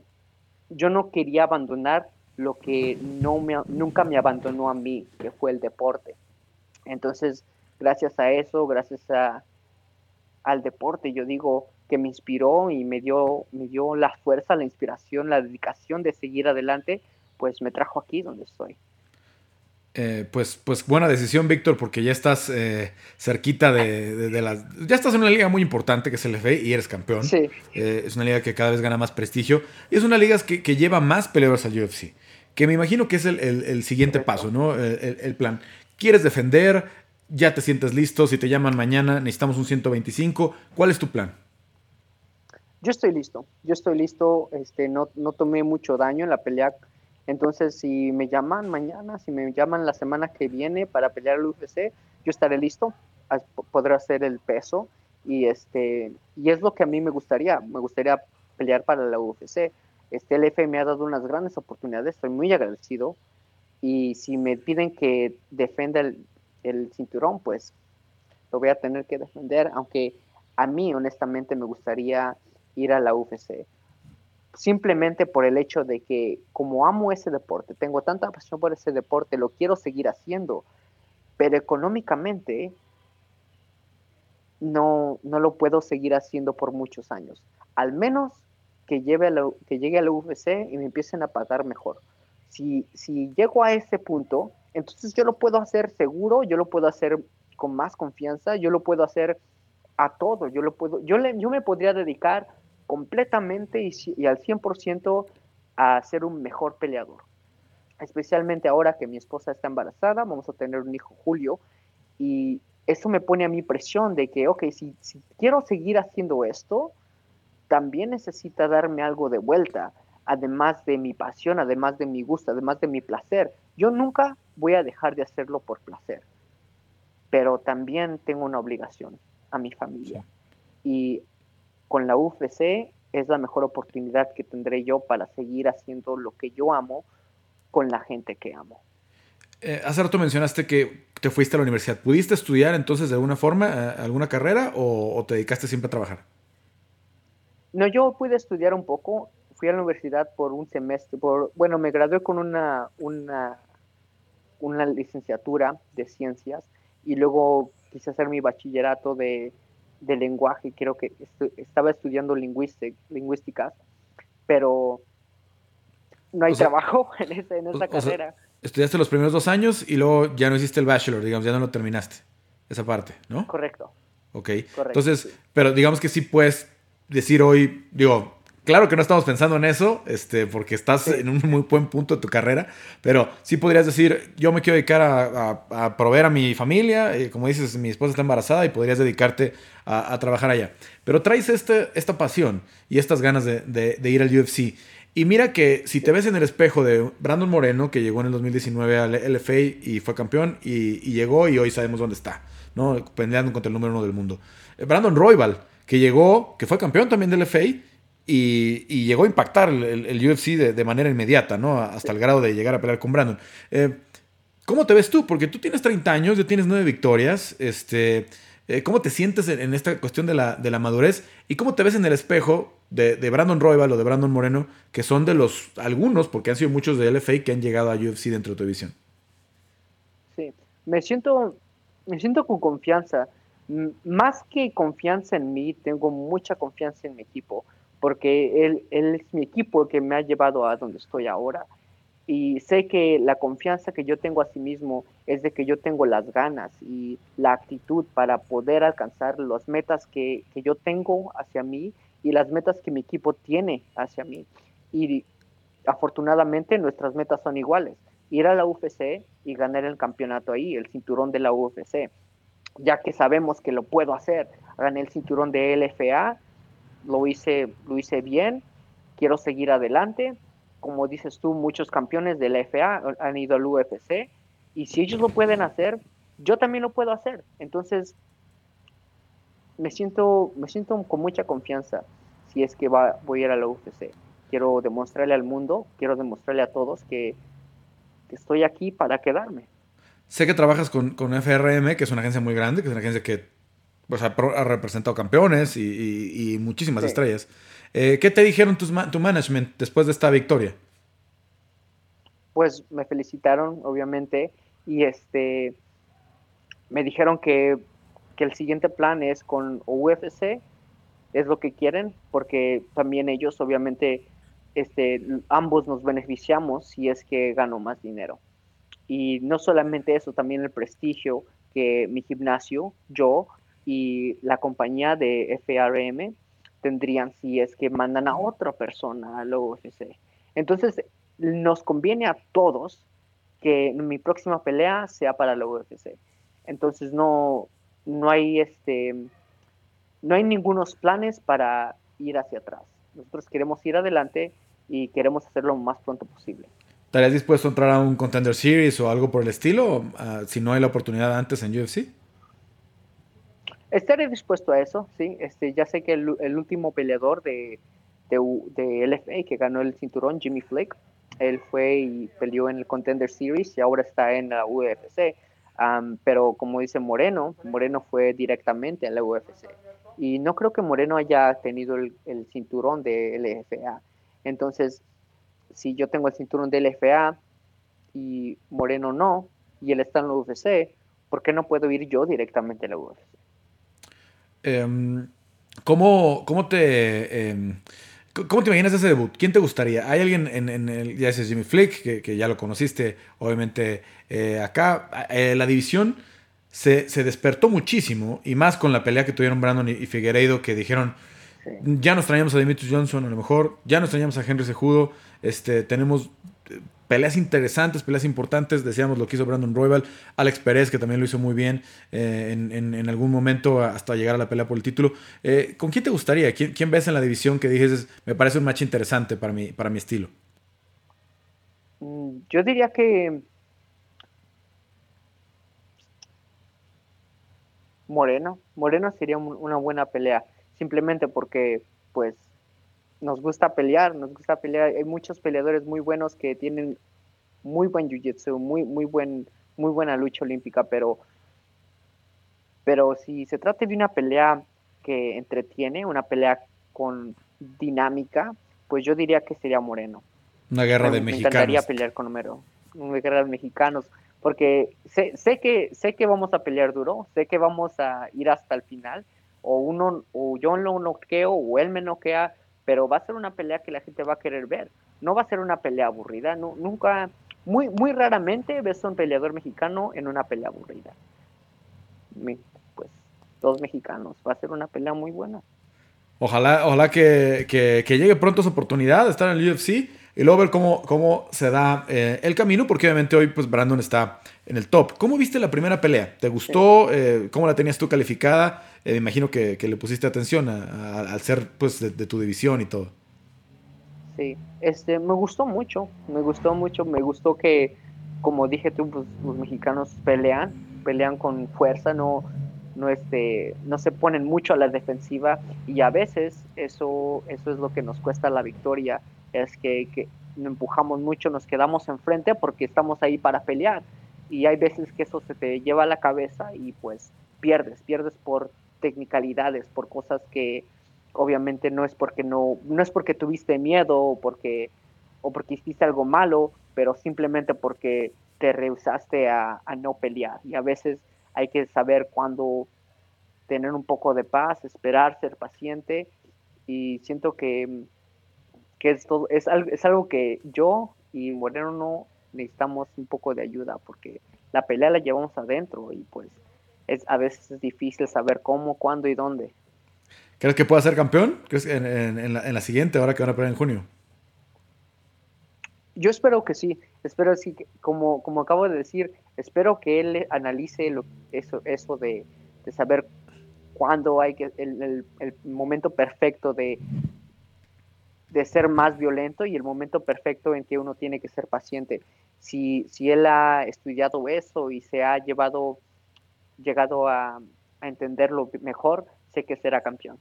C: yo no quería abandonar lo que no me, nunca me abandonó a mí, que fue el deporte. Entonces, gracias a eso, gracias a, al deporte. Yo digo que me inspiró y me dio, me dio la fuerza, la inspiración, la dedicación de seguir adelante, pues me trajo aquí donde estoy.
A: Eh, pues, pues buena decisión, Víctor, porque ya estás eh, cerquita de, las. Ya estás en una liga muy importante que es el FA y eres campeón.
C: Sí.
A: Eh, es una liga que cada vez gana más prestigio. Y es una liga que, lleva más peleadores al UFC. Que me imagino que es el, siguiente paso, ¿no? el, plan. ¿Quieres defender? ya te sientes listo, si te llaman mañana, necesitamos un 125. ¿Cuál es tu plan?
C: Yo estoy listo, yo estoy listo, este, no, no tomé mucho daño en la pelea, entonces si me llaman mañana, si me llaman la semana que viene para pelear el UFC, yo estaré listo, podré hacer el peso y, este, y es lo que a mí me gustaría, me gustaría pelear para la UFC. Este, el F me ha dado unas grandes oportunidades, estoy muy agradecido y si me piden que defienda el, el cinturón, pues lo voy a tener que defender, aunque a mí honestamente me gustaría ir a la UFC. Simplemente por el hecho de que como amo ese deporte, tengo tanta pasión por ese deporte, lo quiero seguir haciendo, pero económicamente no, no lo puedo seguir haciendo por muchos años. Al menos que, lleve que llegue a la UFC y me empiecen a pagar mejor. Si, si llego a ese punto, entonces yo lo puedo hacer seguro, yo lo puedo hacer con más confianza, yo lo puedo hacer a todo, yo lo puedo, yo, le, yo me podría dedicar completamente y, al 100% a ser un mejor peleador. Especialmente ahora que mi esposa está embarazada, vamos a tener un hijo Julio, y eso me pone a mí presión de que, ok, si, si quiero seguir haciendo esto, también necesita darme algo de vuelta, además de mi pasión, además de mi gusto, además de mi placer. Yo nunca voy a dejar de hacerlo por placer, pero también tengo una obligación a mi familia. Y con la UFC es la mejor oportunidad que tendré yo para seguir haciendo lo que yo amo con la gente que amo.
A: Eh, hace rato mencionaste que te fuiste a la universidad. ¿Pudiste estudiar entonces de alguna forma eh, alguna carrera o, te dedicaste siempre a trabajar?
C: No, yo pude estudiar un poco. Fui a la universidad por un semestre. Por, bueno, me gradué con una, una, una licenciatura de ciencias y luego quise hacer mi bachillerato de, de lenguaje. Creo que estaba estudiando lingüísticas, pero no hay trabajo en, esa, en esa carrera
A: estudiaste los primeros dos años y luego ya no hiciste el bachelor, digamos, ya no lo terminaste. Esa parte, ¿no?
C: Correcto.
A: Ok. Entonces, pero digamos que sí puedes decir hoy, digo, claro que no estamos pensando en eso, este, porque estás en un muy buen punto de tu carrera, pero sí podrías decir, yo me quiero dedicar a, proveer a mi familia, eh, como dices, mi esposa está embarazada y podrías dedicarte a, trabajar allá. Pero traes este, esta pasión y estas ganas de, de ir al UFC. Y mira que si te ves en el espejo de Brandon Moreno, que llegó en el 2019 al LFA y fue campeón, y, llegó y hoy sabemos dónde está, ¿no? Peleando contra el número uno del mundo. Brandon Roybal, que llegó, que fue campeón también del LFA y, llegó a impactar el, UFC de, manera inmediata, ¿no? Hasta el grado de llegar a pelear con Brandon. Eh, ¿Cómo te ves tú? Porque tú tienes 30 años, ya tienes 9 victorias, este... Eh, ¿Cómo te sientes en, esta cuestión de la, de la, madurez? ¿Y cómo te ves en el espejo de, Brandon Roybal o de Brandon Moreno, que son de los algunos, porque han sido muchos de LFA que han llegado a UFC dentro de tu división?
C: Sí, me siento, me siento con confianza. Más que confianza en mí, tengo mucha confianza en mi equipo, porque él, es mi equipo que me ha llevado a donde estoy ahora y sé que la confianza que yo tengo a sí mismo es de que yo tengo las ganas y la actitud para poder alcanzar las metas que, yo tengo hacia mí y las metas que mi equipo tiene hacia mí. Y afortunadamente nuestras metas son iguales. Ir a la UFC y ganar el campeonato ahí, el cinturón de la UFC. Ya que sabemos que lo puedo hacer. Gané el cinturón de LFA, lo hice, lo hice bien, quiero seguir adelante como dices tú, muchos campeones de la FA han ido al UFC y si ellos lo pueden hacer, yo también lo puedo hacer. Entonces, me siento, me siento con mucha confianza si es que va, voy a ir a la UFC. Quiero demostrarle al mundo, quiero demostrarle a todos que, estoy aquí para quedarme.
A: Sé que trabajas con, FRM, que es una agencia muy grande, que es una agencia que pues, ha, representado campeones y, muchísimas estrellas. Eh, ¿Qué te dijeron tu management después de esta victoria?
C: Pues me felicitaron, obviamente, y este me dijeron que, el siguiente plan es con UFC, es lo que quieren, porque también ellos, obviamente, este, ambos nos beneficiamos si es que gano más dinero. Y no solamente eso, también el prestigio que mi gimnasio, yo y la compañía de FRM tendrían si es que mandan a otra persona al UFC. Entonces, nos conviene a todos que mi próxima pelea sea para la UFC. Entonces, no, no hay este no hay ningunos planes para ir hacia atrás. Nosotros queremos ir adelante y queremos hacerlo lo más pronto posible.
A: ¿Estarías dispuesto a entrar a un Contender Series o algo por el estilo ah, si no hay la oportunidad antes en UFC?
C: Estaré dispuesto a eso, sí. Este, ya sé que el, último peleador de, de, LFA que ganó el cinturón, Jimmy Flick, él fue y peleó en el Contender Series y ahora está en la UFC. pero como dice Moreno, Moreno fue directamente a la UFC. Y no creo que Moreno haya tenido el, el, cinturón de LFA. Entonces, si yo tengo el cinturón de LFA y Moreno no, y él está en la UFC, ¿por qué no puedo ir yo directamente a la UFC?
A: Em, ¿cómo, cómo, te, em, ¿Cómo te imaginas ese debut? ¿Quién te gustaría? ¿Hay alguien en, el, ya dices Jimmy Flick, que, ya lo conociste, obviamente eh, acá, eh, la división se, despertó muchísimo, y más con la pelea que tuvieron Brandon y, Figueiredo, que dijeron, ya nos traíamos a Demetrius Johnson, a lo mejor, ya nos traíamos a Henry Sejudo, este, tenemos peleas interesantes, peleas importantes. Decíamos lo que hizo Brandon Royal, Alex Pérez, que también lo hizo muy bien eh, en, algún momento hasta llegar a la pelea por el título. Eh, ¿Con quién te gustaría? ¿Quién, ves en la división que dices, me parece un match interesante para mi, para mi estilo?
C: Mm, yo diría que Moreno. Moreno sería una buena pelea, simplemente porque pues nos gusta pelear, nos gusta pelear. Hay muchos peleadores muy buenos que tienen muy buen jiu-jitsu, muy, muy, buen, muy buena lucha olímpica, pero, pero si se trata de una pelea que entretiene, una pelea con dinámica, pues yo diría que sería Moreno.
A: Una guerra de mexicanos. Me encantaría
C: pelear con Homero, una guerra de mexicanos, porque sé, sé, que, sé que vamos a pelear duro, sé que vamos a ir hasta el final, o uno, o yo lo noqueo, o él me noquea, pero va a ser una pelea que la gente va a querer ver. No va a ser una pelea aburrida, no, nunca, muy, muy raramente ves a un peleador mexicano en una pelea aburrida. Pues dos mexicanos, va a ser una pelea muy buena.
A: Ojalá, ojalá que, que, llegue pronto esa oportunidad de estar en el UFC y luego ver cómo, cómo se da eh, el camino, porque obviamente hoy pues Brandon está en el top. ¿Cómo viste la primera pelea? ¿Te gustó? Eh, ¿Cómo la tenías tú calificada? Eh, me imagino que, le pusiste atención al ser pues de, tu división y todo.
C: Sí, este, me gustó mucho, me gustó mucho, me gustó que, como dije tú, pues, los mexicanos pelean, pelean con fuerza, no, no, este, no se ponen mucho a la defensiva y a veces eso, eso es lo que nos cuesta la victoria, es que, que empujamos mucho, nos quedamos enfrente porque estamos ahí para pelear y hay veces que eso se te lleva a la cabeza y pues pierdes, pierdes por technicalidades, por cosas que obviamente no es porque no, no es porque tuviste miedo o porque, o porque hiciste algo malo, pero simplemente porque te rehusaste a, no pelear. Y a veces hay que saber cuándo tener un poco de paz, esperar, ser paciente. Y siento que, que es, todo, es, es algo que yo y Moreno no necesitamos un poco de ayuda porque la pelea la llevamos adentro y pues es a veces es difícil saber cómo, cuándo y dónde.
A: ¿Crees que pueda ser campeón? ¿Crees en, en, la, en la siguiente, ahora que van a pelear en junio?
C: Yo espero que sí, espero sí, como, como acabo de decir, espero que él analice lo, eso, eso de, saber cuándo hay que, el, momento perfecto de, de ser más violento y el momento perfecto en que uno tiene que ser paciente. Si, si él ha estudiado eso y se ha llevado, llegado a, a entenderlo mejor, sé que será campeón.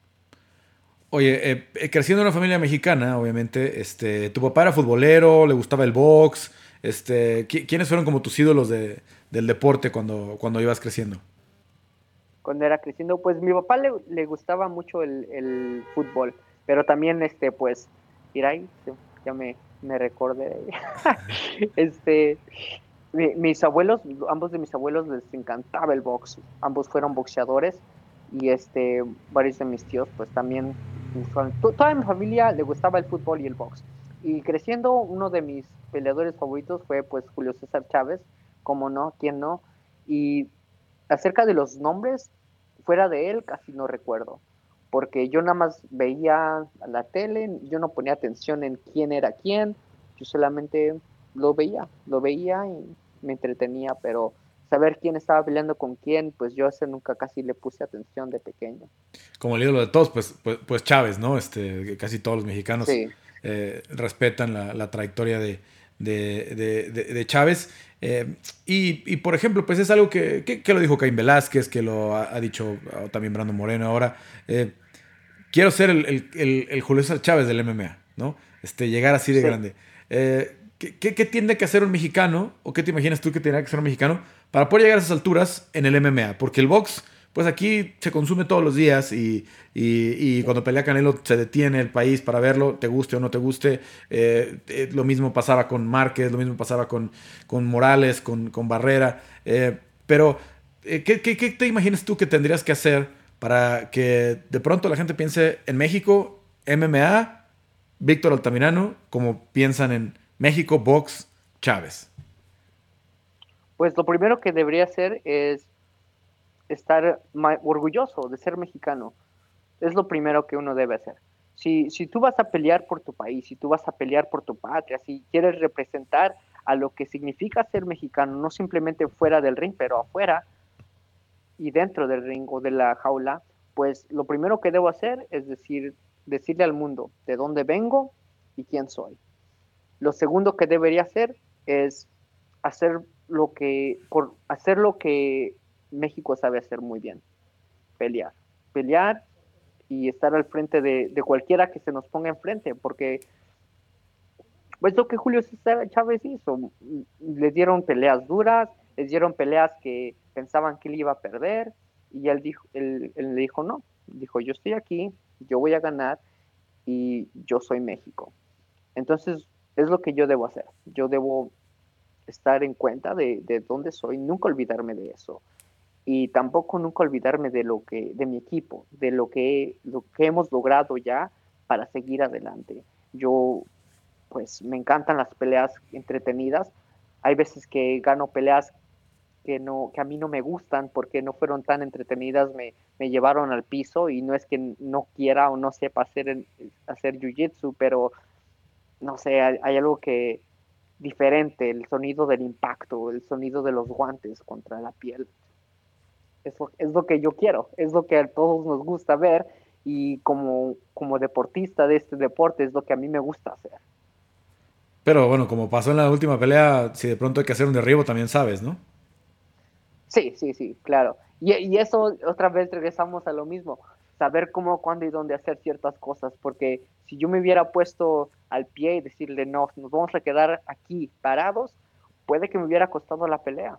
A: Oye, eh, eh, creciendo en una familia mexicana, obviamente, este, tu papá era futbolero, le gustaba el box. Este, ¿Quiénes fueron como tus ídolos de, del deporte cuando, cuando ibas creciendo?
C: Cuando era creciendo, pues mi papá le, le gustaba mucho el, el, fútbol, pero también, este, pues, mira ya me, me recordé. este, mis abuelos, ambos de mis abuelos les encantaba el box, ambos fueron boxeadores y este, varios de mis tíos, pues también toda mi familia le gustaba el fútbol y el box. Y creciendo, uno de mis peleadores favoritos fue pues Julio César Chávez, como no, quién no. Y acerca de los nombres, fuera de él casi no recuerdo, porque yo nada más veía la tele, yo no ponía atención en quién era quién, yo solamente lo veía, lo veía y me entretenía, pero saber quién estaba peleando con quién, pues yo ese nunca casi le puse atención de pequeño.
A: Como el ídolo de todos, pues, pues, pues Chávez, ¿no? Este, casi todos los mexicanos eh, respetan la, trayectoria de, de, Chávez. Eh, y, por ejemplo, pues es algo que, que, lo dijo Caín Velázquez, que lo ha, dicho también Brando Moreno ahora. Eh, quiero ser el, el, Julio César Chávez del MMA, ¿no? Este, llegar así de grande. ¿Qué, ¿qué, tiene que hacer un mexicano? ¿O qué te imaginas tú que tiene que ser un mexicano para poder llegar a esas alturas en el MMA, porque el box, pues aquí se consume todos los días y, cuando pelea Canelo se detiene el país para verlo, te guste o no te guste. Eh, eh, lo mismo pasaba con Márquez, lo mismo pasaba con, con Morales, con, Barrera. Eh, pero, ¿qué, ¿qué, te imaginas tú que tendrías que hacer para que de pronto la gente piense en México, MMA, Víctor Altamirano, como piensan en México, box, Chávez?
C: Pues lo primero que debería hacer es estar orgulloso de ser mexicano. Es lo primero que uno debe hacer. Si, si tú vas a pelear por tu país, si tú vas a pelear por tu patria, si quieres representar a lo que significa ser mexicano, no simplemente fuera del ring, pero afuera y dentro del ring o de la jaula, pues lo primero que debo hacer es decir, decirle al mundo de dónde vengo y quién soy. Lo segundo que debería hacer es hacer lo que, por hacer lo que México sabe hacer muy bien, pelear, pelear y estar al frente de, cualquiera que se nos ponga enfrente, porque Pues lo que Julio César Chávez hizo, les dieron peleas duras, les dieron peleas que pensaban que él iba a perder, y él, dijo, él le dijo no, dijo yo estoy aquí, yo voy a ganar, y yo soy México. Entonces, es lo que yo debo hacer. Yo debo estar en cuenta de, de dónde soy, nunca olvidarme de eso. Y tampoco nunca olvidarme de lo que, de mi equipo, de lo que, lo que hemos logrado ya para seguir adelante. Yo, pues, me encantan las peleas entretenidas. Hay veces que gano peleas que, no, que a mí no me gustan porque no fueron tan entretenidas, me, me llevaron al piso y no es que no quiera o no sepa hacer, hacer jiu-jitsu, pero no sé, hay, algo que diferente, el sonido del impacto, el sonido de los guantes contra la piel. Eso es lo que yo quiero, es lo que a todos nos gusta ver y como, como deportista de este deporte es lo que a mí me gusta hacer.
A: Pero bueno, como pasó en la última pelea, si de pronto hay que hacer un derribo, también sabes, ¿no?
C: Sí, sí, sí, claro. Y, y eso otra vez regresamos a lo mismo saber cómo, cuándo y dónde hacer ciertas cosas, porque si yo me hubiera puesto al pie y decirle, no, nos vamos a quedar aquí parados, puede que me hubiera costado la pelea.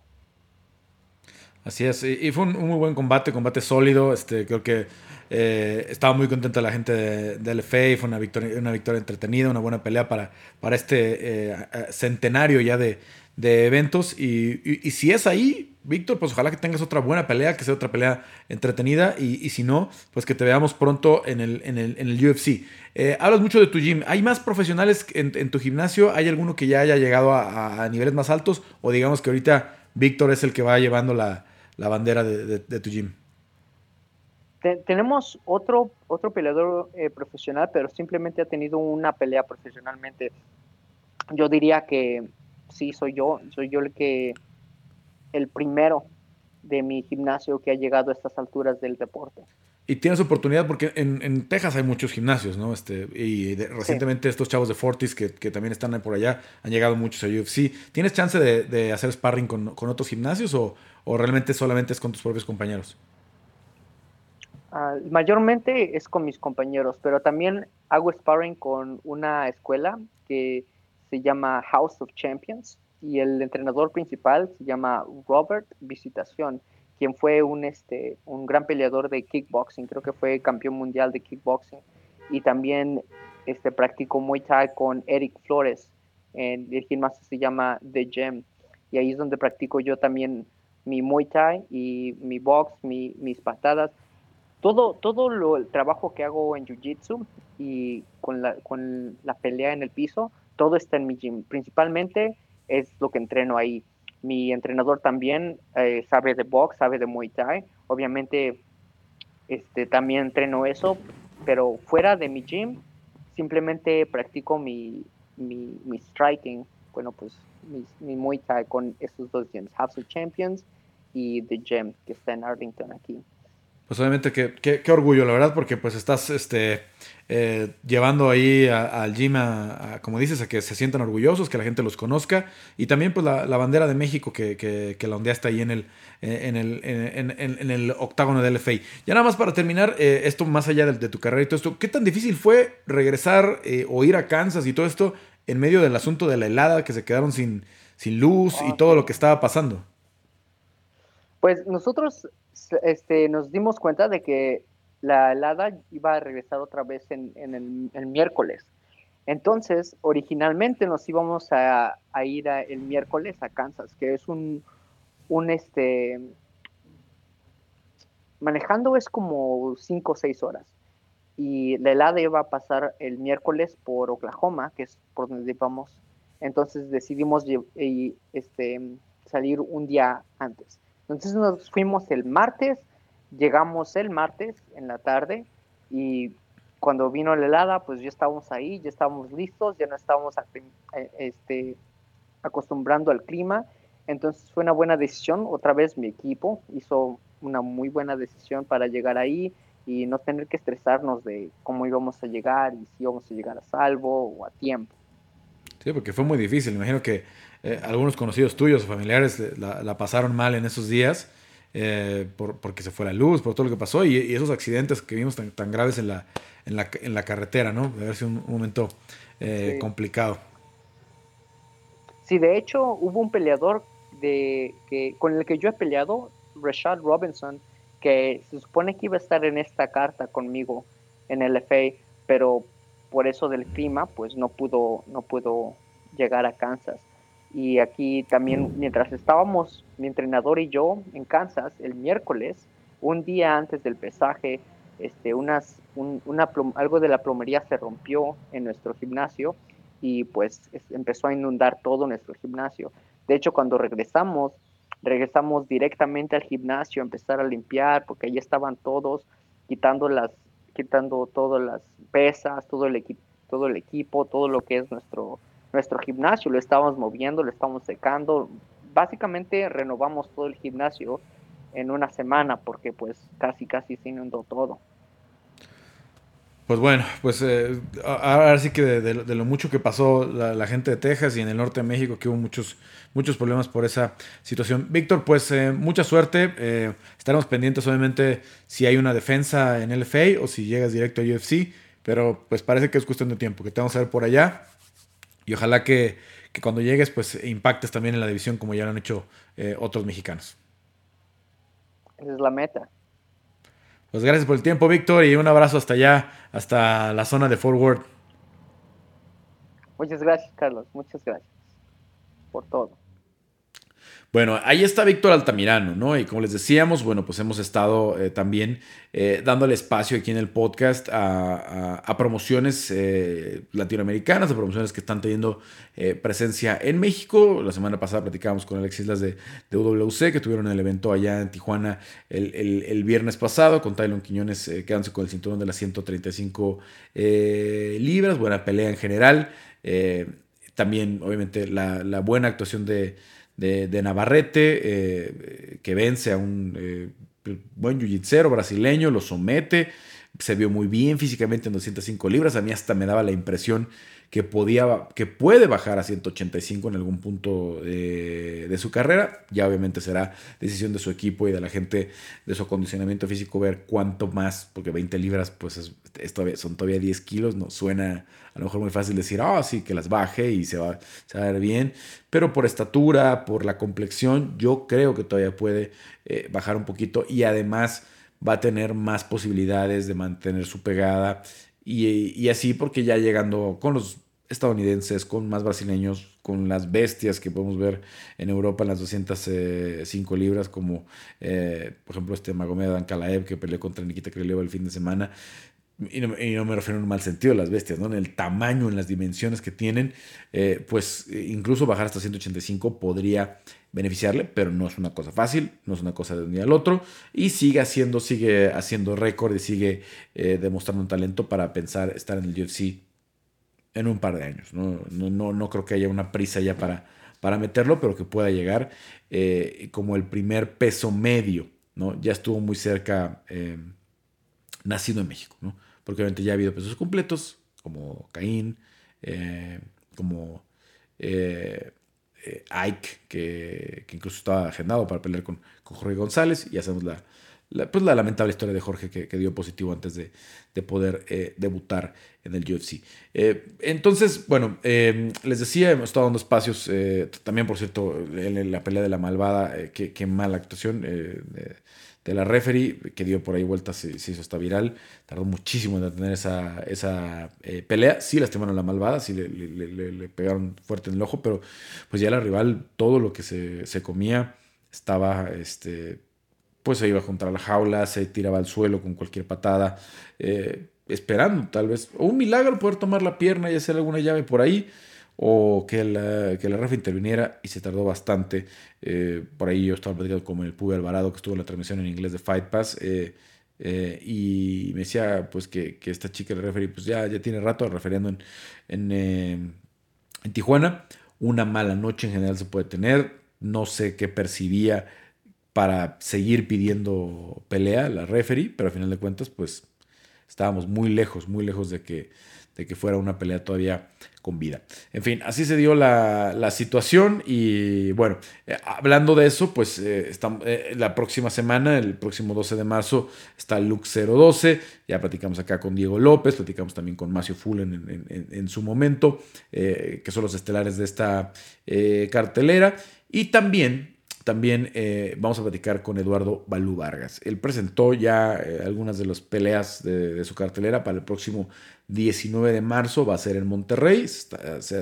A: Así es, y, fue un, muy buen combate, combate sólido, este, creo que eh, estaba muy contenta la gente de, de fue una victoria, una victoria entretenida, una buena pelea para, para este eh, centenario ya de, de eventos. Y, si es ahí, Víctor, pues ojalá que tengas otra buena pelea, que sea otra pelea entretenida. Y, si no, pues que te veamos pronto en el, en el, en el UFC. Eh, hablas mucho de tu gym. ¿Hay más profesionales en, tu gimnasio? ¿Hay alguno que ya haya llegado a, niveles más altos? O digamos que ahorita Víctor es el que va llevando la, bandera de, tu gym.
C: tenemos otro, otro peleador eh, profesional, pero simplemente ha tenido una pelea profesionalmente. Yo diría que sí, soy yo, soy yo el que, el primero de mi gimnasio que ha llegado a estas alturas del deporte.
A: Y tienes oportunidad porque en, Texas hay muchos gimnasios, ¿no? Este, y recientemente estos chavos de Fortis que, también están por allá han llegado muchos a UFC. ¿Tienes chance de, hacer sparring con, otros gimnasios o, realmente solamente es con tus propios compañeros?
C: Ah, mayormente es con mis compañeros, pero también hago sparring con una escuela que se llama House of Champions y el entrenador principal se llama Robert Visitación, quien fue un, este, un gran peleador de kickboxing, creo que fue campeón mundial de kickboxing y también este, practicó Muay Thai con Eric Flores, en el gimnasio se llama The Gem y ahí es donde practico yo también mi Muay Thai y mi box, mi, mis patadas. Todo, todo lo, el trabajo que hago en Jiu Jitsu y con la, con la pelea en el piso, todo está en mi gym. Principalmente es lo que entreno ahí. Mi entrenador también eh, sabe de box, sabe de Muay Thai. Obviamente este, también entreno eso, pero fuera de mi gym simplemente practico mi, mi, mi striking, bueno, pues mi, Muay Thai con estos dos gyms, of Champions y The Gym, que está en Arlington aquí.
A: Pues obviamente qué, qué, orgullo, la verdad, porque pues estás este, eh, llevando ahí al gym, a, como dices, a que se sientan orgullosos, que la gente los conozca, y también pues la, bandera de México que, que, que la ondeaste ahí en el, en el, en, el octágono del LFA. Ya nada más para terminar, eh, esto más allá de, tu carrera y todo esto, ¿qué tan difícil fue regresar eh, o ir a Kansas y todo esto en medio del asunto de la helada, que se quedaron sin, sin luz y ah, todo lo que estaba pasando?
C: Pues nosotros este, nos dimos cuenta de que la helada iba a regresar otra vez en, el, miércoles. Entonces, originalmente nos íbamos a, ir el miércoles a Kansas, que es un, un este, manejando es como 5 o 6 horas. Y la helada iba a pasar el miércoles por Oklahoma, que es por donde íbamos. Entonces decidimos este, salir un día antes. Entonces nos fuimos el martes, llegamos el martes en la tarde y cuando vino la helada, pues ya estábamos ahí, ya estábamos listos, ya no estábamos eh, este, acostumbrando al clima. Entonces fue una buena decisión. Otra vez mi equipo hizo una muy buena decisión para llegar ahí y no tener que estresarnos de cómo íbamos a llegar y si íbamos a llegar a salvo o a tiempo.
A: Sí, porque fue muy difícil. Imagino que eh, algunos conocidos tuyos o familiares la, pasaron mal en esos días eh, por, porque se fue la luz, por todo lo que pasó y, esos accidentes que vimos tan, tan graves en la, en, la, en la carretera, ¿no? Debe haber sido un, momento eh, complicado.
C: Sí, de hecho hubo un peleador de, que, con el que yo he peleado, Rashad Robinson, que se supone que iba a estar en esta carta conmigo en el FA, pero por eso del clima, pues no pudo, no pudo llegar a Kansas. Y aquí también, mientras estábamos, mi entrenador y yo en Kansas, el miércoles, un día antes del pesaje, este, unas, una algo de la plomería se rompió en nuestro gimnasio y pues empezó a inundar todo nuestro gimnasio. De hecho, cuando regresamos, regresamos directamente al gimnasio a empezar a limpiar porque ahí estaban todos quitando las quitando todas las pesas, todo el equipo, todo el equipo, todo lo que es nuestro nuestro gimnasio, lo estábamos moviendo, lo estábamos secando. Básicamente renovamos todo el gimnasio en una semana porque pues casi casi se inundó todo.
A: Pues bueno, pues eh, ahora sí que de, lo mucho que pasó la, gente de Texas y en el norte de México, que hubo muchos, muchos problemas por esa situación. Víctor, pues eh, mucha suerte. Eh, estaremos pendientes, obviamente, si hay una defensa en el FA o si llegas directo a UFC, pero pues parece que es cuestión de tiempo, que te vamos a ver por allá. Y ojalá que, cuando llegues, pues impactes también en la división como ya lo han hecho eh, otros mexicanos.
C: Esa es la meta.
A: Pues gracias por el tiempo, Víctor, y un abrazo hasta allá, hasta la zona de Forward.
C: Muchas gracias, Carlos. Muchas gracias por todo.
A: Bueno, ahí está Víctor Altamirano, ¿no? Y como les decíamos, bueno, pues hemos estado eh, también eh, dándole espacio aquí en el podcast a, promociones eh, latinoamericanas, a promociones que están teniendo presencia en México. La semana pasada platicábamos con Alex Islas de, UWC, que tuvieron el evento allá en Tijuana el, viernes pasado, con Tylon Quiñones quedándose con el cinturón de las 135 libras, buena pelea en general. también, obviamente, la buena actuación de de, Navarrete, eh, que vence a un eh, buen jiu brasileño, lo somete, se vio muy bien físicamente en 205 libras, a mí hasta me daba la impresión que, podía, que puede bajar a 185 en algún punto de, su carrera. Ya obviamente será decisión de su equipo y de la gente de su acondicionamiento físico ver cuánto más, porque 20 libras pues son todavía 10 kilos, no suena a lo mejor muy fácil decir, ah, sí, que las baje y se va, a ver bien, pero por estatura, por la complexión, yo creo que todavía puede eh, bajar un poquito y además va a tener más posibilidades de mantener su pegada y, así porque ya llegando con los estadounidenses, con más brasileños, con las bestias que podemos ver en Europa en las 205 libras, como eh, por ejemplo este Magomed Ankalaev que peleó contra Nikita Krylov el fin de semana. Y no, me refiero en un mal sentido las bestias, ¿no? En el tamaño, en las dimensiones que tienen, eh, pues incluso bajar hasta 185 podría beneficiarle, pero no es una cosa fácil, no es una cosa de un día al otro, y sigue haciendo, sigue haciendo récord y sigue eh, demostrando un talento para pensar estar en el UFC en un par de años. No, no, no, creo que haya una prisa ya para, para meterlo, pero que pueda llegar eh, como el primer peso medio, ¿no? Ya estuvo muy cerca, eh, nacido en México, ¿no? Porque obviamente ya ha habido pesos completos, como Caín, como eh, Ike, que, incluso estaba agendado para pelear con, Jorge González, y hacemos la, pues la lamentable historia de Jorge que, dio positivo antes de, poder eh, debutar en el UFC. Eh, entonces, bueno, les decía, hemos estado dando espacios, también por cierto, en la pelea de la malvada, qué, mala actuación de la referee, que dio por ahí vueltas, se, se hizo hasta viral. Tardó muchísimo en tener esa, esa eh, pelea. Sí lastimaron la malvada, sí le, pegaron fuerte en el ojo, pero pues ya la rival, todo lo que se, comía estaba, este, pues se iba contra la jaula, se tiraba al suelo con cualquier patada, eh, esperando tal vez, o un milagro poder tomar la pierna y hacer alguna llave por ahí o que la, que la interviniera y se tardó bastante. Eh, por ahí yo estaba platicando con el Pube Alvarado que estuvo en la transmisión en inglés de Fight Pass eh, eh, y me decía pues que, esta chica, el referee, pues ya, ya tiene rato referiendo en, en, en Tijuana. Una mala noche en general se puede tener. No sé qué percibía para seguir pidiendo pelea la referee, pero al final de cuentas pues estábamos muy lejos, muy lejos de que de que fuera una pelea todavía con vida. En fin, así se dio la, situación y bueno, eh, hablando de eso, pues eh, eh, la próxima semana, el próximo 12 de marzo, está Lux 012, ya platicamos acá con Diego López, platicamos también con Macio Fullen en, su momento, que son los estelares de esta cartelera, y también también vamos a platicar con Eduardo Balú Vargas. Él presentó ya algunas de las peleas de, de, su cartelera para el próximo 19 de marzo va a ser en Monterrey,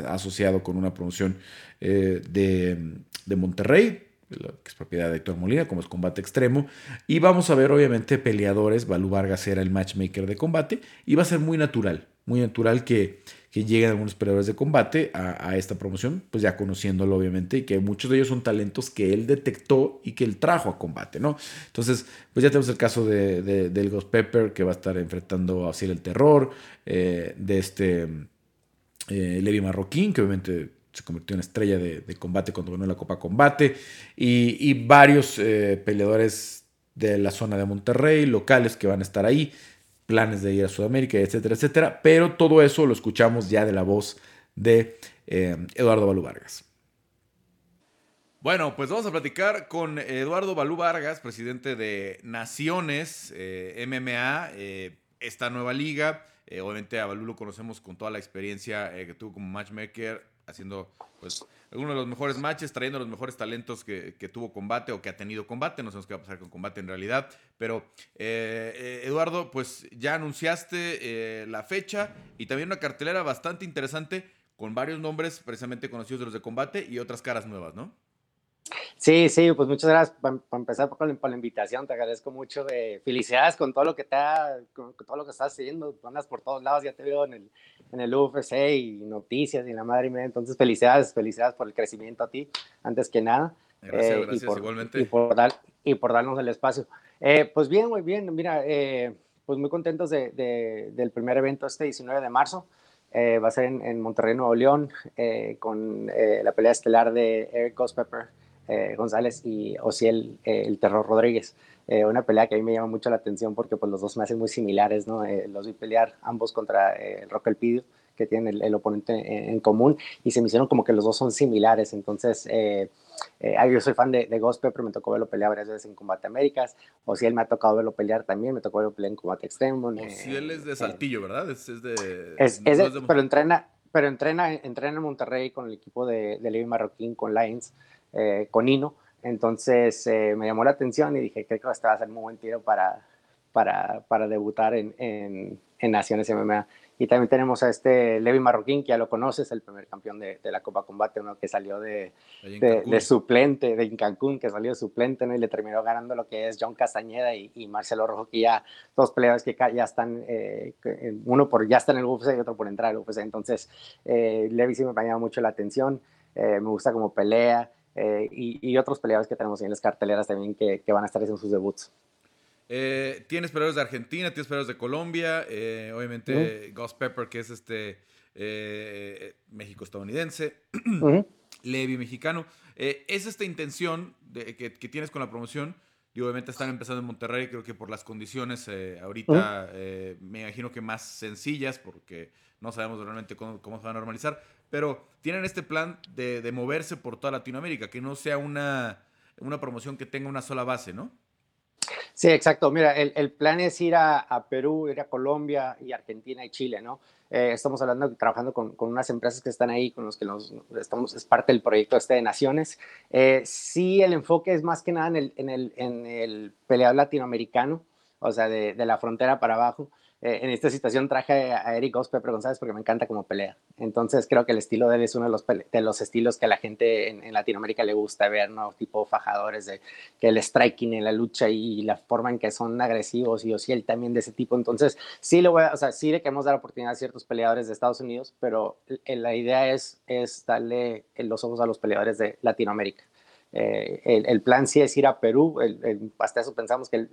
A: ha asociado con una promoción eh, de, Monterrey, que es propiedad de Héctor Molina, como es combate extremo. Y vamos a ver, obviamente, peleadores. Balú Vargas era el matchmaker de combate. Y va a ser muy natural, muy natural que, que lleguen algunos peleadores de combate a, esta promoción, pues ya conociéndolo obviamente, y que muchos de ellos son talentos que él detectó y que él trajo a combate, ¿no? Entonces, pues ya tenemos el caso de, del Ghost Pepper, que va a estar enfrentando a Ciel el Terror, eh, de este eh, Levi Marroquín, que obviamente se convirtió en estrella de, combate cuando ganó la Copa Combate, y, varios eh, peleadores de la zona de Monterrey, locales que van a estar ahí planes de ir a Sudamérica, etcétera, etcétera. Pero todo eso lo escuchamos ya de la voz de eh, Eduardo Balú Vargas. Bueno, pues vamos a platicar con Eduardo Balú Vargas, presidente de Naciones eh, MMA, eh, esta nueva liga. obviamente a Balú lo conocemos con toda la experiencia que tuvo como matchmaker, haciendo pues uno de los mejores matches, trayendo los mejores talentos que, tuvo combate o que ha tenido combate. No sabemos qué va a pasar con combate en realidad. Pero, eh, eh, Eduardo, pues ya anunciaste eh, la fecha y también una cartelera bastante interesante con varios nombres precisamente conocidos de los de combate y otras caras nuevas, ¿no?
D: Sí, sí, pues muchas gracias para, empezar por la, invitación, te agradezco mucho. felicidades con todo lo que te con, todo lo que estás haciendo, andas por todos lados, ya te veo en el, en el UFC y noticias y la madre mía, entonces felicidades, felicidades por el crecimiento a ti, antes que nada.
A: Gracias, eh, gracias, igualmente.
D: Y por, dar, y por darnos el espacio. Eh, pues bien, muy bien, mira, eh, pues muy contentos de, del primer evento este 19 de marzo. va a ser en, en Monterrey, Nuevo León, con la pelea estelar de Eric Pepper eh, González y Ociel eh, el Terror Rodríguez. Eh, una pelea que a mí me llama mucho la atención porque pues, los dos me hacen muy similares, ¿no? los vi pelear ambos contra el Rock El Pidio, que tiene el, oponente en, común, y se me hicieron como que los dos son similares. Entonces, yo soy fan de, de Ghost Pepper, me tocó verlo pelear varias veces en Combate Américas. Ociel me ha tocado verlo pelear también, me tocó verlo pelear en Combate Extremo.
A: Ociel es de Saltillo, ¿verdad? Es,
D: de. Es, de, pero entrena. Pero entrena, entrena en Monterrey con el equipo de, de Levi Marroquín, con Lions eh, con Ino. Entonces eh, me llamó la atención y dije, creo que este va a ser un buen tiro para, para, para debutar en, en, Naciones MMA. Y también tenemos a este Levi Marroquín, que ya lo conoces, el primer campeón de, de la Copa Combate, uno que salió de, de, suplente, de Cancún, que salió de suplente, ¿no? y le terminó ganando lo que es John Castañeda y, y Marcelo Rojo, que ya dos peleadores que ya están, eh, uno por ya está en el UFC y otro por entrar al UFC. Entonces, Levi sí me ha llamado mucho la atención, me gusta como pelea. Eh, y, otros peleadores que tenemos en las carteleras también que, van a estar haciendo sus debuts.
A: Eh, tienes peleadores de Argentina, tienes peleadores de Colombia, eh, obviamente Ghost Pepper, que es este México estadounidense, Levi mexicano. ¿Es esta intención de, que, tienes con la promoción? Y obviamente están empezando en Monterrey, creo que por las condiciones ahorita me imagino que más sencillas, porque no sabemos realmente cómo, cómo, se va a normalizar, pero tienen este plan de, moverse por toda Latinoamérica, que no sea una, una, promoción que tenga una sola base, ¿no?
D: Sí, exacto. Mira, el, plan es ir a, Perú, ir a Colombia y Argentina y Chile, ¿no? Eh, estamos hablando, trabajando con, unas empresas que están ahí, con los que nos, estamos, es parte del proyecto este de Naciones. Eh, sí, el enfoque es más que nada en el, en el, en el peleador latinoamericano, o sea, de, de la frontera para abajo. Eh, en esta situación traje a Eric Pepper González porque me encanta como pelea. Entonces creo que el estilo de él es uno de los, de los estilos que a la gente en, Latinoamérica le gusta ver, ¿no? Tipo fajadores, de que el striking en la lucha y, la forma en que son agresivos y o él también de ese tipo. Entonces sí, lo voy a, o sea, sí le queremos dar oportunidad a ciertos peleadores de Estados Unidos, pero la idea es, es darle los ojos a los peleadores de Latinoamérica. Eh, el, plan sí es ir a Perú, hasta eso pensamos que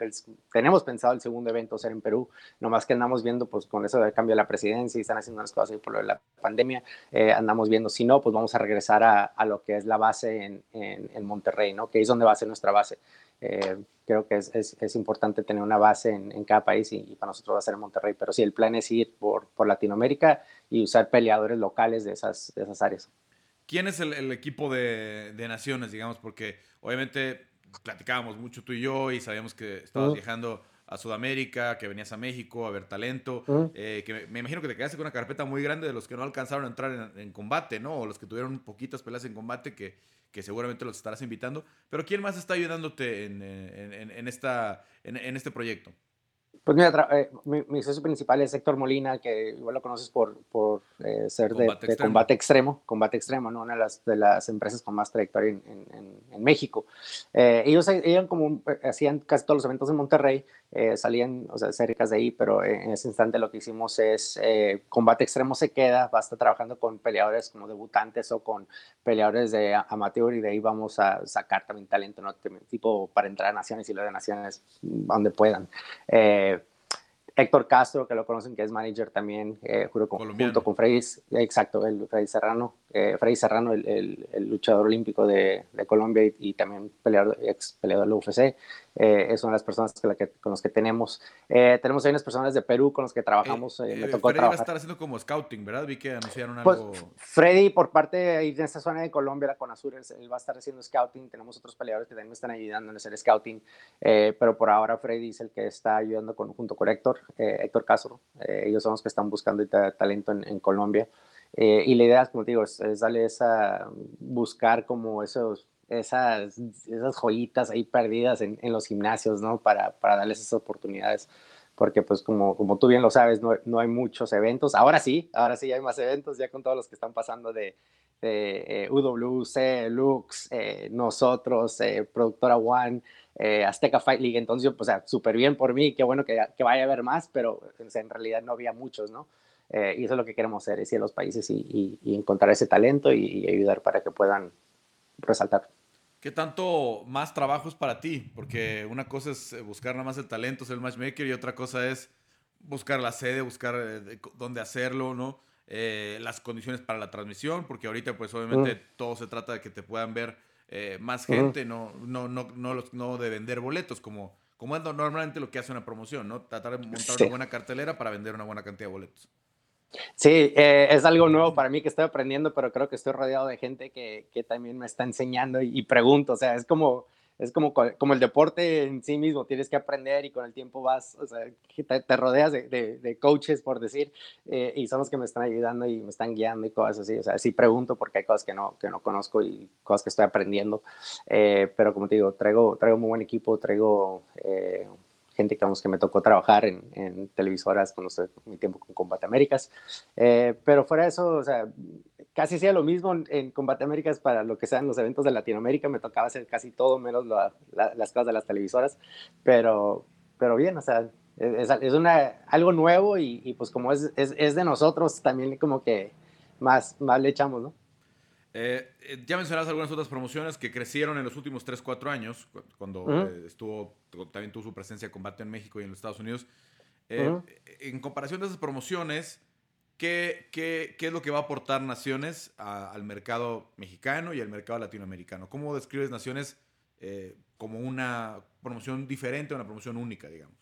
D: tenemos pensado el segundo evento ser en Perú, nomás que andamos viendo pues con eso del cambio de la presidencia y están haciendo unas cosas por la pandemia, eh, andamos viendo, si no, pues vamos a regresar a, lo que es la base en, Monterrey, ¿no? que es donde va a ser nuestra base. creo que es, importante tener una base en, cada país y, para nosotros va a ser en Monterrey. Pero sí, el plan es ir por, Latinoamérica y usar peleadores locales de esas, de esas áreas.
A: ¿Quién es el, el equipo de, de, naciones, digamos? Porque obviamente platicábamos mucho tú y yo y sabíamos que estabas viajando a Sudamérica, que venías a México a ver talento, eh, que me, imagino que te quedaste con una carpeta muy grande de los que no alcanzaron a entrar en, en combate, ¿no? O los que tuvieron poquitas peleas en combate que que seguramente los estarás invitando. Pero ¿quién más está ayudándote en, en, esta, en, este proyecto?
D: Pues mira, eh, mi, socio principal es Héctor Molina, que igual lo conoces por, por eh, ser de, combate, extremo. combate extremo, ¿no? una de las, de las empresas con más trayectoria en, en México. Eh, ellos, ellos como, hacían casi todos los eventos en Monterrey, eh, salían, o sea, cerca de ahí, pero en ese instante lo que hicimos es eh, combate extremo se queda, va a estar trabajando con peleadores como debutantes o con peleadores de amateur y de ahí vamos a sacar también talento, ¿no? tipo para entrar a naciones y lo de naciones donde puedan. Eh, Héctor Castro, que lo conocen, que es manager también, eh, con, junto con Freddy, exacto, el Freddy Serrano, eh, Freddy Serrano, el, el, luchador olímpico de, de Colombia y, también peleador, ex peleador de la UFC, eh, es una de las personas que, que, con las que tenemos. Eh, tenemos ahí unas personas de Perú con las que trabajamos.
A: Eh, me tocó Freddy va a estar haciendo como scouting, ¿verdad? Vi que anunciaron
D: pues,
A: algo.
D: Freddy, por parte de esta zona de Colombia, la Conasur, él va a estar haciendo scouting. Tenemos otros peleadores que también están ayudando en hacer scouting, pero por ahora Freddy es el que está ayudando con, junto con Héctor, Héctor Castro. ellos son los que están buscando talento en, en Colombia. y la idea, como te digo, es, es darle esa, buscar como esos esas, esas joyitas ahí perdidas en, en los gimnasios, ¿no? Para, para, darles esas oportunidades. Porque pues como, como tú bien lo sabes, no, no, hay muchos eventos. Ahora sí, ahora sí hay más eventos ya con todos los que están pasando de, de eh, UWC, Lux, eh, nosotros, eh, Productora One, Azteca Fight League. Entonces, pues, o sea, súper bien por mí, qué bueno que, que, vaya a haber más, pero en realidad no había muchos, ¿no? y eso es lo que queremos hacer, es ir a los países y, y, encontrar ese talento y ayudar para que puedan resaltar.
A: ¿Qué tanto más trabajo es para ti? Porque una cosa es eh, buscar nada más el talento, ser el matchmaker, y otra cosa es buscar la sede, buscar eh, dónde hacerlo, ¿no? Eh, las condiciones para la transmisión, porque ahorita pues obviamente todo se trata de que te puedan ver más gente, no, no, no, no, los, no de vender boletos, como, como es normalmente lo que hace una promoción, ¿no? Tratar de montar una buena cartelera para vender una buena cantidad de boletos.
D: Sí, eh, es algo nuevo para mí que estoy aprendiendo, pero creo que estoy rodeado de gente que, que también me está enseñando y, pregunto, o sea, es como, es como, como el deporte en sí mismo, tienes que aprender y con el tiempo vas, o sea, te, rodeas de, de, coaches, por decir, eh, y son los que me están ayudando y me están guiando y cosas así, o sea, sí pregunto porque hay cosas que no, que no conozco y cosas que estoy aprendiendo, eh, pero como te digo, traigo, traigo muy buen equipo, traigo gente que, que me tocó trabajar en, en televisoras cuando estuve mi tiempo con Combate Américas. Eh, pero fuera de eso, o sea, casi sea lo mismo en, Combate Américas para lo que sean los eventos de Latinoamérica. Me tocaba hacer casi todo menos las cosas de las televisoras. Pero, pero bien, o sea, es, es una, algo nuevo y, y pues como es, es, es, de nosotros, también como que más, más le echamos, ¿no?
A: Eh, eh, ya mencionabas algunas otras promociones que crecieron en los últimos 3, 4 años, cuando eh, estuvo, también tuvo su presencia de combate en México y en los Estados Unidos. En comparación de esas promociones, ¿qué, qué, qué es lo que va a aportar Naciones al mercado mexicano y al mercado latinoamericano? ¿Cómo describes Naciones como una promoción diferente, una promoción única, digamos?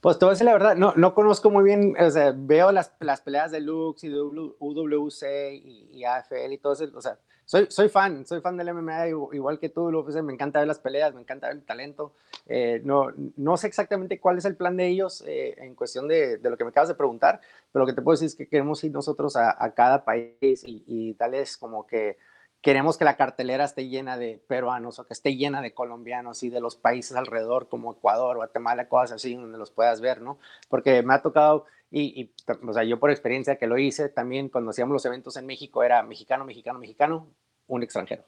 D: Pues te voy la verdad, no, no conozco muy bien, o sea, veo las, las peleas de Lux y de UWC y, y, AFL y todo eso, o sea, soy, soy fan, soy fan del MMA igual que tú, UFC, me encanta ver las peleas, me encanta ver el talento, eh, no, no sé exactamente cuál es el plan de ellos eh, en cuestión de, de, lo que me acabas de preguntar, pero lo que te puedo decir es que queremos ir nosotros a, cada país y, y como que queremos que la cartelera esté llena de peruanos o que esté llena de colombianos y de los países alrededor como Ecuador, Guatemala, cosas así donde los puedas ver, ¿no? Porque me ha tocado, y, o sea, yo por experiencia que lo hice, también cuando hacíamos los eventos en México era mexicano, mexicano, mexicano, un extranjero.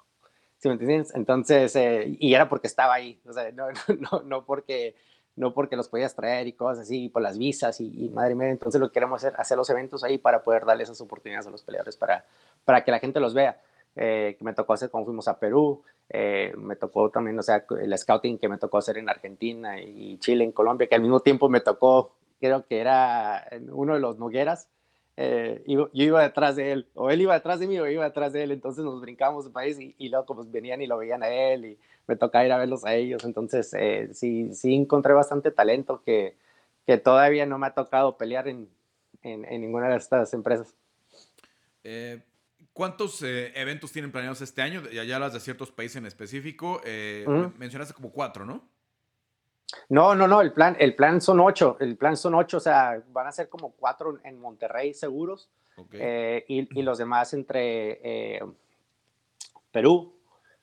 D: ¿Sí me entiendes? Entonces, eh, y era porque estaba ahí, o sea, no, no, no porque no porque los podías traer y cosas así, por las visas y, madre mía, entonces lo que queremos hacer, hacer los eventos ahí para poder darle esas oportunidades a los peleadores, para, para que la gente los vea. Eh, que me tocó hacer cuando fuimos a Perú, eh, me tocó también, o sea, el scouting que me tocó hacer en Argentina y Chile, en Colombia, que al mismo tiempo me tocó, creo que era uno de los Nogueras, eh, yo iba detrás de él, o él iba detrás de mí o yo iba detrás de él, entonces nos brincábamos de país y, y luego pues venían y lo veían a él y me tocaba ir a verlos a ellos, entonces eh, sí, sí encontré bastante talento que, que todavía no me ha tocado pelear en, en, ninguna de estas empresas.
A: Eh, ¿Cuántos eventos tienen planeados este año? Ya, ya las de ciertos países en específico. Mencionaste como cuatro, ¿no?
D: No, no, no, el plan, el plan son ocho, el plan son ocho, o sea, van a ser como cuatro en Monterrey seguros eh, y, los demás entre eh, Perú,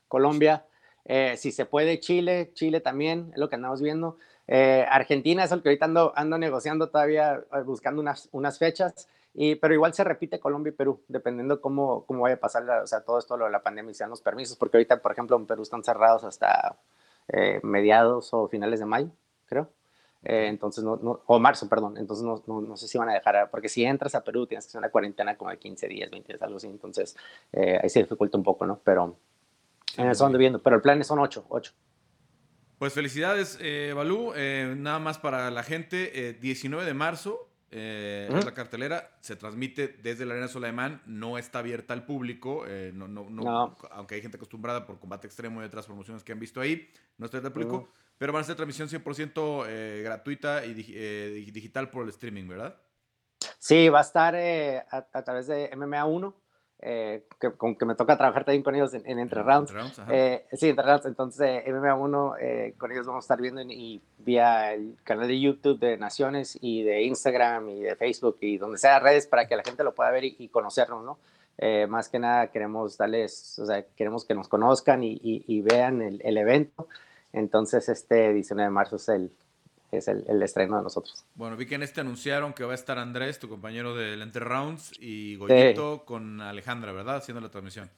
D: Colombia, eh, si se puede Chile, Chile también, es lo que andamos viendo. Argentina es el que ahorita ando, ando negociando todavía, buscando unas, unas fechas, y, pero igual se repite Colombia y Perú, dependiendo cómo, cómo vaya a pasar o sea, todo esto lo de la pandemia y sean los permisos, porque ahorita, por ejemplo, en Perú están cerrados hasta eh, mediados o finales de mayo, creo. Eh, entonces, no, no, o marzo, perdón. Entonces, no, no, no, sé si van a dejar, porque si entras a Perú tienes que hacer una cuarentena como de 15 días, 20 días, algo así. Entonces, eh, ahí se dificulta un poco, ¿no? Pero en eso ando viendo. Pero el plan son 8, 8.
A: Pues felicidades, Balú. nada más para la gente, 19 de marzo, eh, la cartelera, se transmite desde la Arena Sulaimán, no está abierta al público, eh, no, no, no, aunque hay gente acostumbrada por combate extremo y otras promociones que han visto ahí, no está abierta al público, pero van a ser transmisión 100% eh, gratuita y digital por el streaming, ¿verdad?
D: Sí, va a estar a, a, través de MMA1 eh, que, con que me toca trabajar también con ellos en, Entre Rounds. eh, sí, Entre Rounds. Entonces, MMA1, eh, con ellos vamos a estar viendo y vía el canal de YouTube de Naciones y de Instagram y de Facebook y donde sea redes para que la gente lo pueda ver y, conocernos, ¿no? Eh, más que nada queremos darles, o sea, queremos que nos conozcan y, y vean el, el, evento. Entonces, este 19 de marzo es el, es el, estreno de nosotros.
A: Bueno, vi que en este anunciaron que va a estar Andrés, tu compañero del Enter Rounds, y Goyito con Alejandra, ¿verdad? Haciendo la transmisión.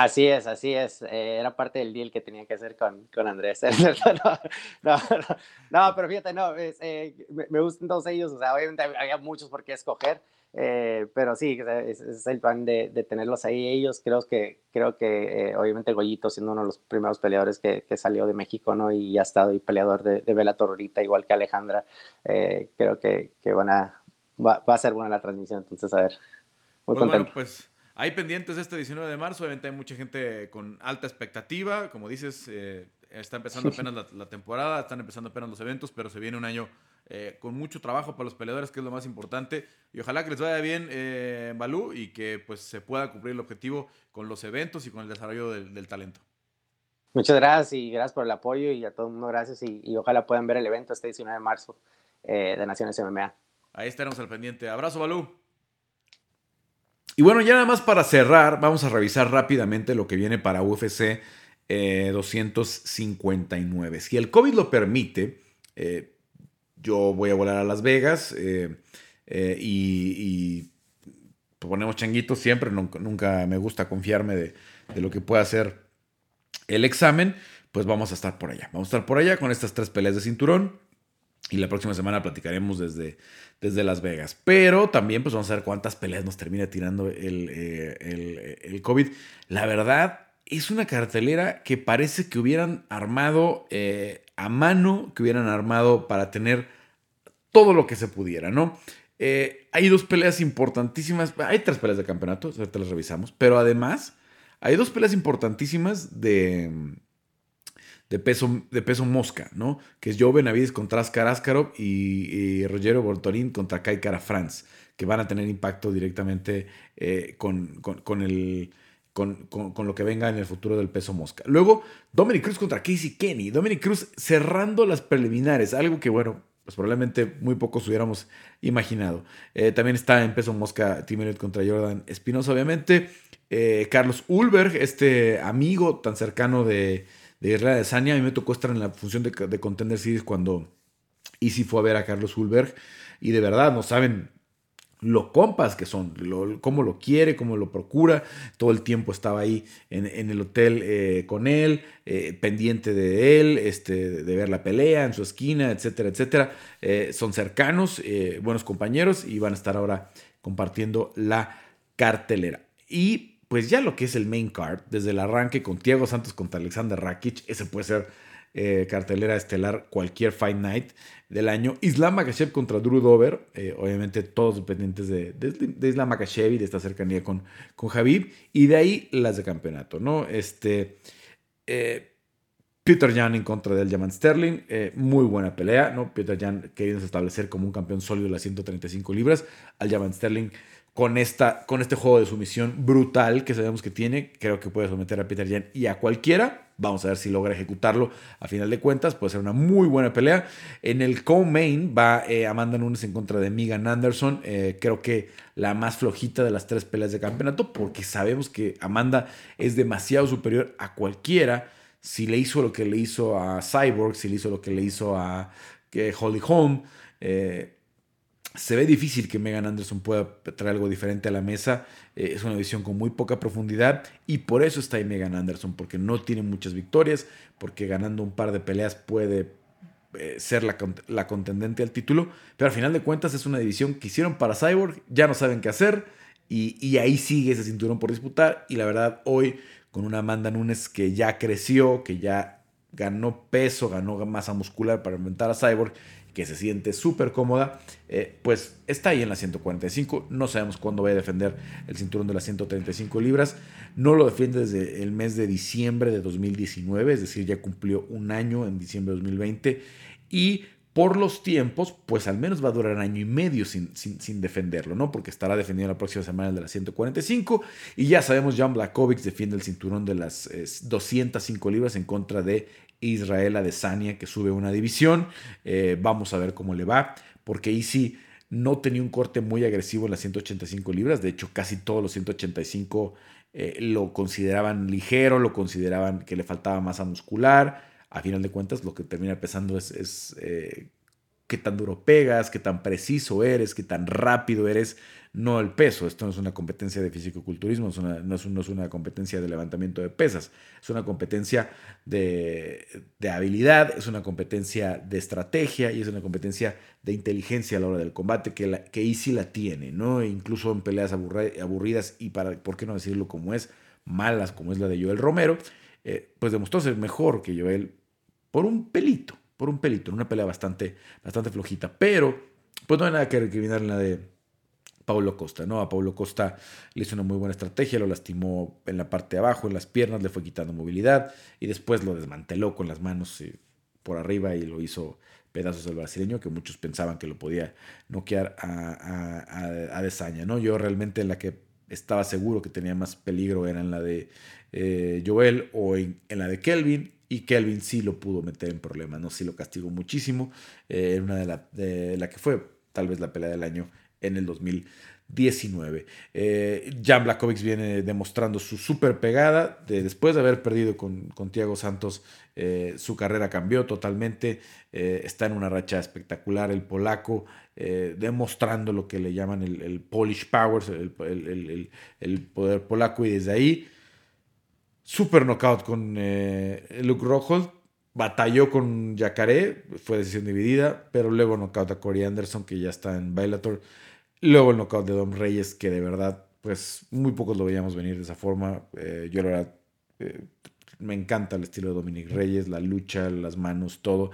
D: Así es, así es. Eh, era parte del deal que tenía que hacer con, con Andrés. no, no, pero fíjate, no, eh, me, gustan todos ellos. O sea, obviamente había muchos por qué escoger. Eh, pero sí, es, el plan de, de, tenerlos ahí ellos. Creo que, creo que obviamente Goyito, siendo uno de los primeros peleadores que, que, salió de México, ¿no? Y ha estado y peleador de, de Bellator ahorita, igual que Alejandra, creo que, que van a, va, va, a ser buena la transmisión. Entonces, a ver,
A: muy pues contento. pues hay pendientes este 19 de marzo, obviamente hay mucha gente con alta expectativa, como dices, eh, está empezando apenas la, temporada, están empezando apenas los eventos, pero se viene un año eh, con mucho trabajo para los peleadores, que es lo más importante, y ojalá que les vaya bien eh, Balú y que pues se pueda cumplir el objetivo con los eventos y con el desarrollo del, talento.
D: Muchas gracias y gracias por el apoyo y a todo el mundo gracias y, y ojalá puedan ver el evento este 19 de marzo eh, de Naciones MMA.
A: Ahí estaremos al pendiente. Abrazo Balú. Y bueno, ya nada más para cerrar, vamos a revisar rápidamente lo que viene para UFC 259. Eh, si el COVID lo permite, eh, yo voy a volar a Las Vegas eh, y, ponemos changuitos siempre, nunca, me gusta confiarme de, de lo que pueda hacer el examen, pues vamos a estar por allá. Vamos a estar por allá con estas tres peleas de cinturón. Y la próxima semana platicaremos desde, desde Las Vegas. Pero también pues vamos a ver cuántas peleas nos termina tirando el, eh, el, COVID. La verdad es una cartelera que parece que hubieran armado eh, a mano, que hubieran armado para tener todo lo que se pudiera, ¿no? Eh, hay dos peleas importantísimas, hay tres peleas de campeonato, ahorita las revisamos, pero además hay dos peleas importantísimas de, de peso, de peso mosca, ¿no? Que es Joe Benavides contra Askar Askarov y, Rogero Bortorín contra Kai Cara France, que van a tener impacto directamente eh, con, el, con, lo que venga en el futuro del peso mosca. Luego, Dominic Cruz contra Casey Kenny. Dominic Cruz cerrando las preliminares, algo que, bueno, pues probablemente muy pocos hubiéramos imaginado. Eh, también está en peso mosca Tim contra Jordan Espinosa, obviamente. Eh, Carlos Ulberg, este amigo tan cercano de de Guerrera de Sania. A mí me tocó estar en la función de, de Contender Series cuando Easy fue a ver a Carlos Hulberg. Y de verdad, no saben lo compas que son, cómo lo quiere, cómo lo procura. Todo el tiempo estaba ahí en, el hotel eh, con él, eh, pendiente de él, este, de ver la pelea en su esquina, etcétera, etcétera. Eh, son cercanos, buenos compañeros y van a estar ahora compartiendo la cartelera. Y pues ya lo que es el main card, desde el arranque con Thiago Santos contra Alexander Rakic, ese puede ser eh, cartelera estelar cualquier Fight Night del año. Islam Makashev contra Drew Dover, eh, obviamente todos dependientes de, Islam Makashev y de esta cercanía con, con Javib, y de ahí las de campeonato, ¿no? Este, eh, Peter Jan en contra del Jaman Sterling, muy buena pelea, ¿no? Peter Jan queriendo establecer como un campeón sólido de las 135 libras, al Jaman Sterling con, esta, con este juego de sumisión brutal que sabemos que tiene. Creo que puede someter a Peter Jan y a cualquiera. Vamos a ver si logra ejecutarlo a final de cuentas. Puede ser una muy buena pelea. En el co-main va eh, Amanda Nunes en contra de Megan Anderson. Eh, creo que la más flojita de las tres peleas de campeonato porque sabemos que Amanda es demasiado superior a cualquiera. Si le hizo lo que le hizo a Cyborg, si le hizo lo que le hizo a eh, Holly Holm. Eh, se ve difícil que Megan Anderson pueda traer algo diferente a la mesa. Eh, es una división con muy poca profundidad y por eso está ahí Megan Anderson, porque no tiene muchas victorias, porque ganando un par de peleas puede eh, ser la, la, contendente al título. Pero al final de cuentas es una división que hicieron para Cyborg, ya no saben qué hacer y, y ahí sigue ese cinturón por disputar. Y la verdad, hoy con una Amanda Nunes que ya creció, que ya ganó peso, ganó masa muscular para inventar a Cyborg que se siente súper cómoda, eh, pues está ahí en la 145. No sabemos cuándo va a defender el cinturón de las 135 libras. No lo defiende desde el mes de diciembre de 2019, es decir, ya cumplió un año en diciembre de 2020. Y por los tiempos, pues al menos va a durar año y medio sin, sin, defenderlo, ¿no? Porque estará defendiendo la próxima semana el de las 145. Y ya sabemos, Jan Blakovic defiende el cinturón de las 205 libras en contra de Israel Adesanya, que sube una división. Eh, vamos a ver cómo le va, porque Easy no tenía un corte muy agresivo en las 185 libras. De hecho, casi todos los 185 eh, lo consideraban ligero, lo consideraban que le faltaba masa muscular. A final de cuentas, lo que termina pesando es, eh, qué tan duro pegas, qué tan preciso eres, qué tan rápido eres no el peso. Esto no es una competencia de fisicoculturismo, no, es una competencia de levantamiento de pesas, es una competencia de, habilidad, es una competencia de estrategia y es una competencia de inteligencia a la hora del combate que, la, la tiene, ¿no? E incluso en peleas aburridas y para, ¿por qué no decirlo como es? Malas como es la de Joel Romero, eh, pues demostró ser mejor que Joel por un pelito, por un pelito, en una pelea bastante, bastante flojita, pero pues no hay nada que recriminar en la de Paulo Costa, ¿no? A Paulo Costa le hizo una muy buena estrategia, lo lastimó en la parte de abajo, en las piernas, le fue quitando movilidad y después lo desmanteló con las manos eh, por arriba y lo hizo pedazos del brasileño, que muchos pensaban que lo podía noquear a, a, a, Desaña, ¿no? Yo realmente en la que estaba seguro que tenía más peligro era en la de eh, Joel o en, la de Kelvin, y Kelvin sí lo pudo meter en problemas, ¿no? Sí lo castigó muchísimo, eh, en una de la, que fue tal vez la pelea del año en el 2019. Eh, Jan Blakovic viene demostrando su super pegada. De, después de haber perdido con, con Thiago Santos, eh, su carrera cambió totalmente. Eh, está en una racha espectacular el polaco, demostrando lo que le llaman el, Polish Powers, el, el, poder polaco. Y desde ahí, super knockout con Luke Rockhold batalló con Yacaré, fue decisión dividida, pero luego knockout a Corey Anderson, que ya está en Bellator. Luego el knockout de Dom Reyes, que de verdad, pues muy pocos lo veíamos venir de esa forma. Eh, yo la verdad, eh, me encanta el estilo de Dominic Reyes, la lucha, las manos, todo.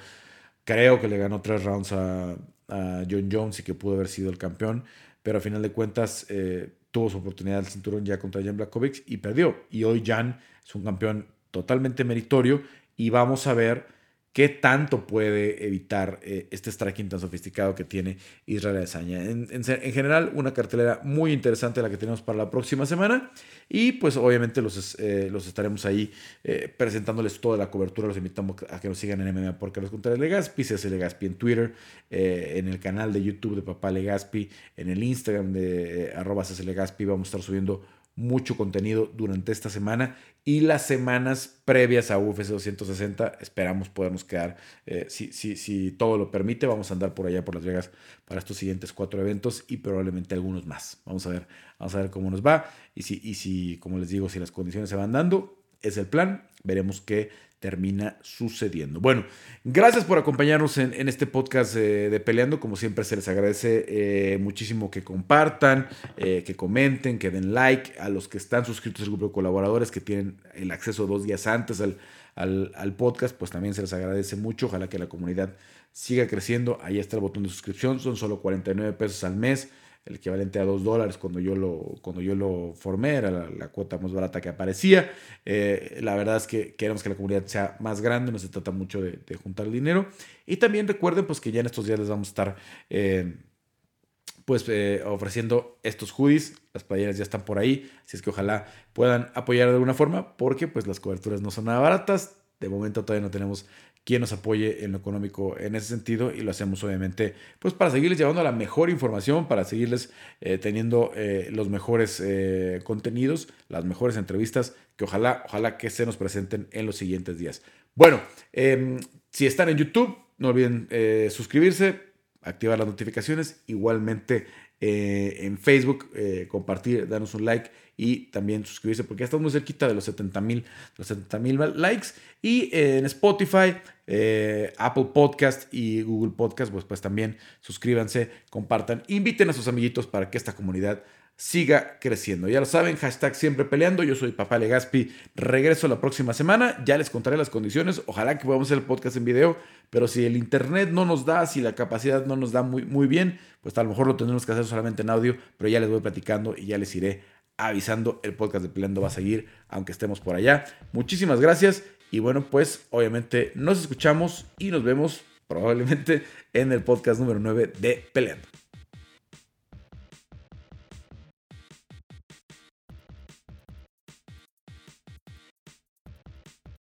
A: Creo que le ganó tres rounds a, John Jones y que pudo haber sido el campeón, pero a final de cuentas eh, tuvo su oportunidad del cinturón ya contra Jan Blachowicz y perdió. Y hoy Jan es un campeón totalmente meritorio y vamos a ver qué tanto puede evitar eh, este striking tan sofisticado que tiene Israel Adesanya. En, en, general, una cartelera muy interesante la que tenemos para la próxima semana y pues obviamente los, eh, los estaremos ahí eh, presentándoles toda la cobertura. Los invitamos a que nos sigan en MMA porque los contaré Legaspi, CS Legaspi en Twitter, en el canal de YouTube de Papá Legaspi, en el Instagram de arroba Legaspi. Vamos a estar subiendo mucho contenido durante esta semana y las semanas previas a UFC 260 esperamos podernos quedar, eh, si, si, si, todo lo permite, vamos a andar por allá por Las Vegas para estos siguientes cuatro eventos y probablemente algunos más. Vamos a ver, vamos a ver cómo nos va y si, y si como les digo, si las condiciones se van dando, es el plan. Veremos qué termina sucediendo. Bueno, gracias por acompañarnos en, este podcast de Peleando. Como siempre, se les agradece eh, muchísimo que compartan, eh, que comenten, que den like a los que están suscritos al grupo de colaboradores que tienen el acceso dos días antes al, al, podcast, pues también se les agradece mucho. Ojalá que la comunidad siga creciendo. Ahí está el botón de suscripción, son solo 49 pesos al mes el equivalente a 2 dólares cuando yo lo, cuando yo lo formé, era la, cuota más barata que aparecía. Eh, la verdad es que queremos que la comunidad sea más grande, no se trata mucho de, juntar dinero. Y también recuerden pues, que ya en estos días les vamos a estar eh, pues, eh, ofreciendo estos hoodies. Las playeras ya están por ahí, así es que ojalá puedan apoyar de alguna forma porque pues, las coberturas no son nada baratas. De momento todavía no tenemos quien nos apoye en lo económico en ese sentido y lo hacemos obviamente pues para seguirles llevando la mejor información, para seguirles eh, teniendo eh, los mejores eh, contenidos, las mejores entrevistas que ojalá, ojalá que se nos presenten en los siguientes días. Bueno, em, si están en YouTube, no olviden suscribirse, activar las notificaciones, igualmente en Facebook, compartir, darnos un like y también suscribirse porque ya estamos muy cerquita de los 70 mil likes. Y en Spotify, eh, Apple Podcast y Google Podcast, pues, pues también suscríbanse, compartan, inviten a sus amiguitos para que esta comunidad siga creciendo. Ya lo saben, hashtag siempre peleando. Yo soy Papá Legaspi. Regreso la próxima semana. Ya les contaré las condiciones. Ojalá que podamos hacer el podcast en video. Pero si el internet no nos da, si la capacidad no nos da muy, muy bien, pues a lo mejor lo tendremos que hacer solamente en audio. Pero ya les voy platicando y ya les iré avisando. El podcast de Peleando va a seguir, aunque estemos por allá. Muchísimas gracias. Y bueno, pues obviamente nos escuchamos y nos vemos probablemente en el podcast número 9 de Peleando.